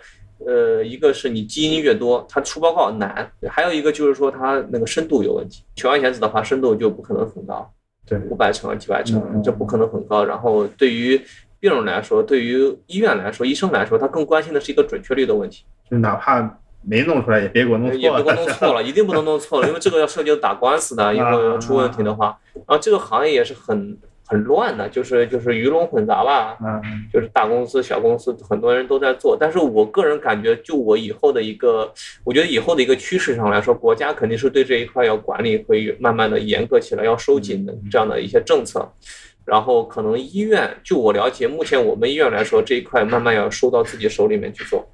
Speaker 2: 呃，一个是你基因越多，它出报告难；还有一个就是说它那个深度有问题。全安子的话，深度就不可能很高，
Speaker 3: 对，
Speaker 2: 五百乘几百乘，这不可能很高。然后对于病人来说，对于医院来说，医生来说，他更关心的是一个准确率的问题，
Speaker 3: 就哪怕。没弄出来也别给我弄错了，
Speaker 2: 也别给我弄 <laughs> 错了，一定不能弄错了，因为这个要涉及到打官司的，以后要出问题的话，然后这个行业也是很很乱的，就是就是鱼龙混杂吧，
Speaker 3: 嗯，
Speaker 2: 就是大公司小公司很多人都在做，但是我个人感觉，就我以后的一个，我觉得以后的一个趋势上来说，国家肯定是对这一块要管理会慢慢的严格起来，要收紧的这样的一些政策，然后可能医院，就我了解，目前我们医院来说这一块慢慢要收到自己手里面去做。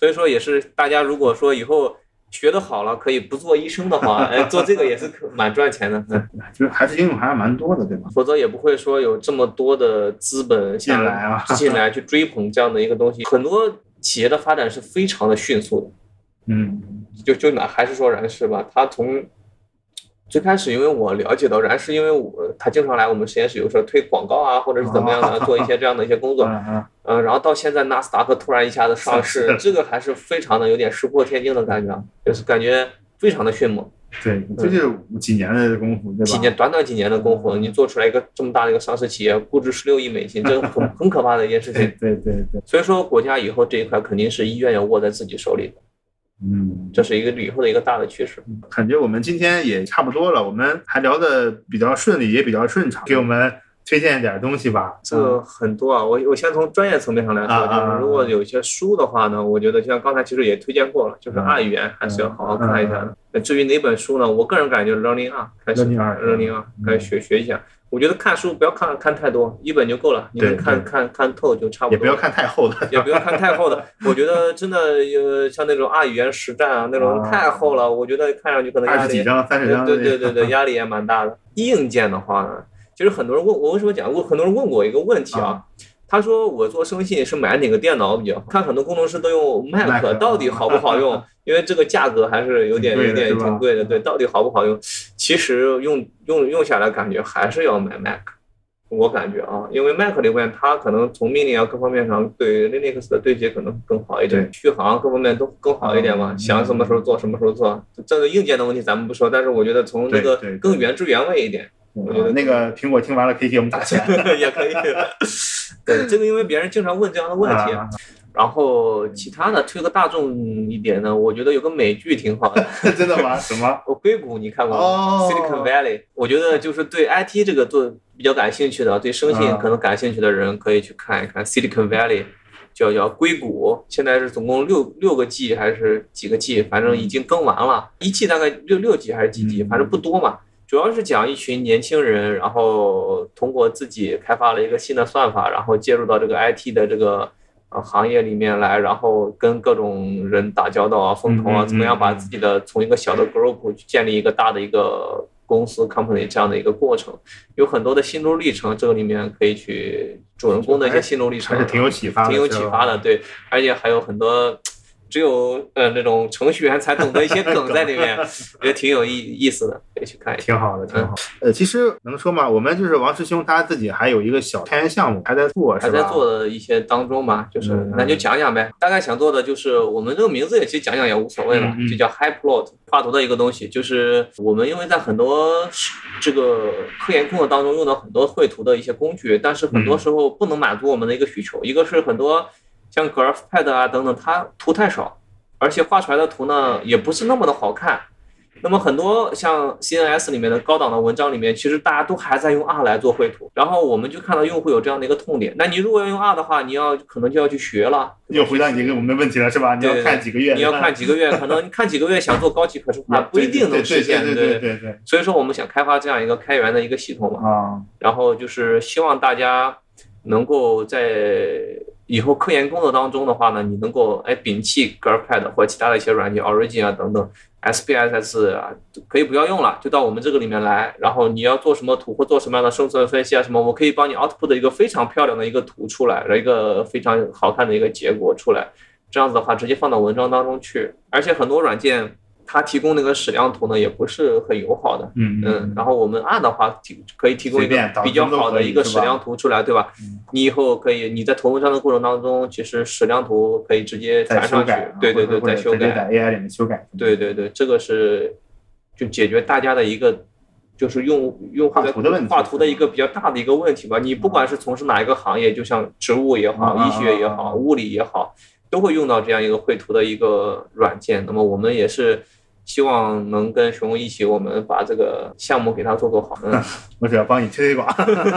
Speaker 2: 所以说也是，大家如果说以后学的好了，可以不做医生的话，哎，做这个也是可蛮赚钱的。
Speaker 3: 嗯，就是还是应用还是蛮多的，对吧？
Speaker 2: 否则也不会说有这么多的资本
Speaker 3: 进来啊，
Speaker 2: 进来去追捧这样的一个东西。很多企业的发展是非常的迅速的。
Speaker 3: 嗯，
Speaker 2: 就就拿还是说人事吧，他从。最开始，因为我了解到然是因为我他经常来我们实验室，有时候推广告啊，或者是怎么样的，做一些这样的一些工作。嗯，然后到现在纳斯达克突然一下子上市，这个还是非常的有点石破天惊的感觉，就是感觉非常的迅猛。
Speaker 3: 对，这就是几年的功夫，
Speaker 2: 几年短短几年的功夫，你做出来一个这么大的一个上市企业，估值十六亿美金，这很 <laughs> 很可怕的一件事情。
Speaker 3: 对对对。
Speaker 2: 所以说，国家以后这一块肯定是医院要握在自己手里的。
Speaker 3: 嗯，
Speaker 2: 这是一个以后的一个大的趋势。
Speaker 3: 感觉我们今天也差不多了，我们还聊的比较顺利，也比较顺畅。给我们推荐一点东西吧。
Speaker 2: 这很多啊，我我先从专业层面上来说，就是如果有一些书的话呢，我觉得像刚才其实也推荐过了，就是二语言还是要好好看一下的。至于哪本书呢？我个人感觉 Learning 二开始 Learning 二开始学学一下。我觉得看书不要看看太多，一本就够了。你们看看看透就差不多。
Speaker 3: 也不要看太厚的，
Speaker 2: 也不要看太厚的。<laughs> 我觉得真的呃，像那种二语言实战啊，那种太厚了，我觉得看上去可能压力。
Speaker 3: 二十几张、三十张。
Speaker 2: 对对对对，<laughs> 压力也蛮大的。硬件的话呢，其实很多人问我为什么讲过，很多人问过我一个问题啊。他说我做生信是买哪个电脑比较好？看很多工程师都用 Mac，到底好不好用？因为这个价格还是有点有点挺贵的。对，到底好不好用？其实用用用下来感觉还是要买 Mac。我感觉啊，因为 Mac 里面它可能从命令啊各方面上对 Linux 的对接可能更好一点，续航各方面都更好一点嘛。想什么时候做什么时候做，这个硬件的问题咱们不说，但是我觉得从那个更原汁原味一点。我觉得
Speaker 3: 那个苹果听完了可以给我们打钱，<laughs>
Speaker 2: 也可以。对，这个因为别人经常问这样的问题，<laughs> 然后其他的推个大众一点的，我觉得有个美剧挺好的，<laughs>
Speaker 3: 真的吗？什么？
Speaker 2: 我硅谷你看过吗、
Speaker 3: 哦
Speaker 2: s i l i c o n Valley，我觉得就是对 IT 这个做比较感兴趣的，对生信
Speaker 3: 啊
Speaker 2: 可能感兴趣的人可以去看一看 Silicon Valley，叫叫硅谷，现在是总共六六个 G 还是几个 G，反正已经更完了，一季大概六六 G 还是几 G，
Speaker 3: 嗯
Speaker 2: 反正不多嘛。主要是讲一群年轻人，然后通过自己开发了一个新的算法，然后介入到这个 IT 的这个呃行业里面来，然后跟各种人打交道啊、风投啊，怎么样把自己的从一个小的 group 去建立一个大的一个公司 company 这样的一个过程，有很多的心路历程，这个里面可以去主人公的一些心路历程，
Speaker 3: 还是挺有启发的，
Speaker 2: 挺有启发的，对，而且还有很多只有呃那种程序员才懂得一些梗在里面，<laughs> 觉得挺有意意思的，可以去看一下。
Speaker 3: 挺好的，挺好。呃，其实能说嘛，我们就是王师兄他自己还有一个小开源项目还在做，
Speaker 2: 还在做的一些当中嘛，就是
Speaker 3: 嗯
Speaker 2: 那就讲讲呗。大概想做的就是我们这个名字也其实讲讲也无所谓了就叫 Hyperplot 画图的一个东西。就是我们因为在很多这个科研工作当中用到很多绘图的一些工具，但是很多时候不能满足我们的一个需求。一个是很多像 GraphPad 啊等等，它图太少，而且画出来的图呢也不是那么的好看。那么很多像 CNS 里面的高档的文章里面，其实大家都还在用 R 来做绘图，然后我们就看到用户有这样的一个痛点。那你如果要用 R 的话，你要可能就要去学了，
Speaker 3: 又回答你这个我们的问题了，是吧？你要看几个月，
Speaker 2: 你要看几个月，可能你看几个月想做高级可视化 <laughs> 不一定能实现，
Speaker 3: 对对对对对
Speaker 2: 所以说我们想开发这样一个开源的一个系统嘛，
Speaker 3: 啊，
Speaker 2: 然后就是希望大家能够在以后科研工作当中的话呢，你能够哎摒弃 GraphPad 或其他的一些软件 Origin 啊等等 SPSS 啊，可以不要用了，就到我们这个里面来。然后你要做什么图或做什么样的生存分析啊什么，我可以帮你 output 一个非常漂亮的一个图出来，一个非常好看的一个结果出来。这样子的话，直接放到文章当中去。而且很多软件它提供那个矢量图呢，也不是很友好的。
Speaker 3: 嗯
Speaker 2: 嗯，然后我们按的话提可以提供一个比较好的一个矢量图出来，对吧
Speaker 3: 嗯？
Speaker 2: 你以后可以你在图文章的过程当中，其实矢量图可以直接
Speaker 3: 再
Speaker 2: 传上去对对对，再修改
Speaker 3: ，AI 里面修改，
Speaker 2: 对对对，这个是就解决大家的一个。就是用用户
Speaker 3: 画图的问题
Speaker 2: 画图的一个比较大的一个问题吧。你不管是从事哪一个行业，就像植物也好、
Speaker 3: 啊
Speaker 2: 医学也好、物理也好，都会用到这样一个绘图的一个软件。那么我们也是希望能跟熊一起，我们把这个项目给他做做好。嗯，<laughs>
Speaker 3: 我只要帮你推推广，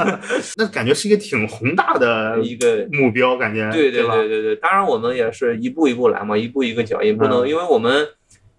Speaker 3: <laughs> 那感觉是一个挺宏大的
Speaker 2: 一个
Speaker 3: 目标，感觉
Speaker 2: 对对
Speaker 3: 吧？
Speaker 2: 对对对，当然我们也是一步一步来嘛，一步一个脚印，不能
Speaker 3: 嗯
Speaker 2: 因为我们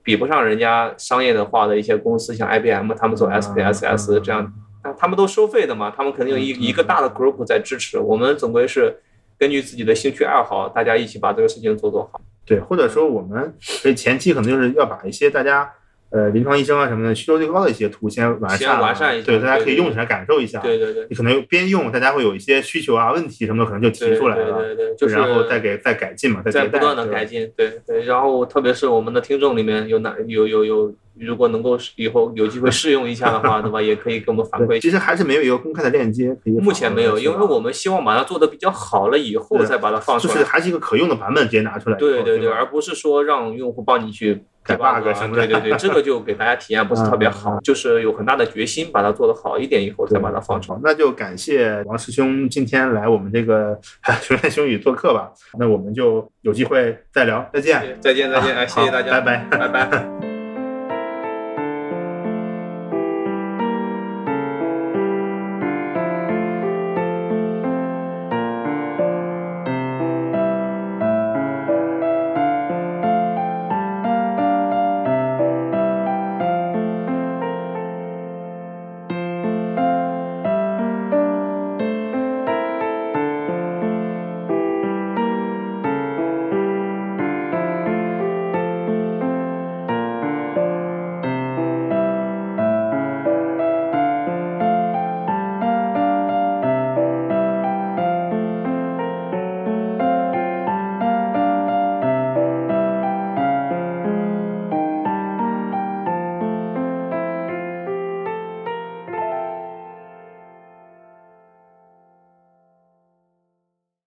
Speaker 2: 比不上人家商业的化的一些公司，像 IBM 他们做
Speaker 3: 嗯
Speaker 2: SPSS 这样，那他们都收费的嘛，他们肯定有一一个大的 group 在支持，我们总归是根据自己的兴趣爱好，大家一起把这个事情做做好。
Speaker 3: 对，或者说我们所以前期可能就是要把一些大家呃临床医生啊什么的需求最高的一些图先完善，
Speaker 2: 先完善一下
Speaker 3: 对，大家可以用起来感受一下。
Speaker 2: 对对对。
Speaker 3: 你可能边用，大家会有一些需求啊、问题什么的，可能就提出来了，
Speaker 2: 对对对，就是
Speaker 3: 然后再给再改进嘛，再
Speaker 2: 不断的改进，对对，然后特别是我们的听众里面有哪有有有，如果能够以后有机会试用一下的话，<laughs> 对吧？也可以给我们反馈。
Speaker 3: 其实还是没有一个公开的链接。
Speaker 2: 目前没有，因为我们希望把它做的比较好了以后再把它放出来。
Speaker 3: 就是还是一个可用的版本直接拿出来。
Speaker 2: 对对对，而不是说让用户帮你去
Speaker 3: 改 bug
Speaker 2: 啊
Speaker 3: 什么的
Speaker 2: 对对对，这个就给大家体验不是特别好，就是有很大的决心把它做得好一点以后再把它放出来。
Speaker 3: 那就感谢王师兄今天来我们这个熊言熊语做客吧。那我们就有机会再聊，再见。
Speaker 2: 再见再见，哎，谢谢大家，
Speaker 3: 好拜拜
Speaker 2: 拜拜。<laughs>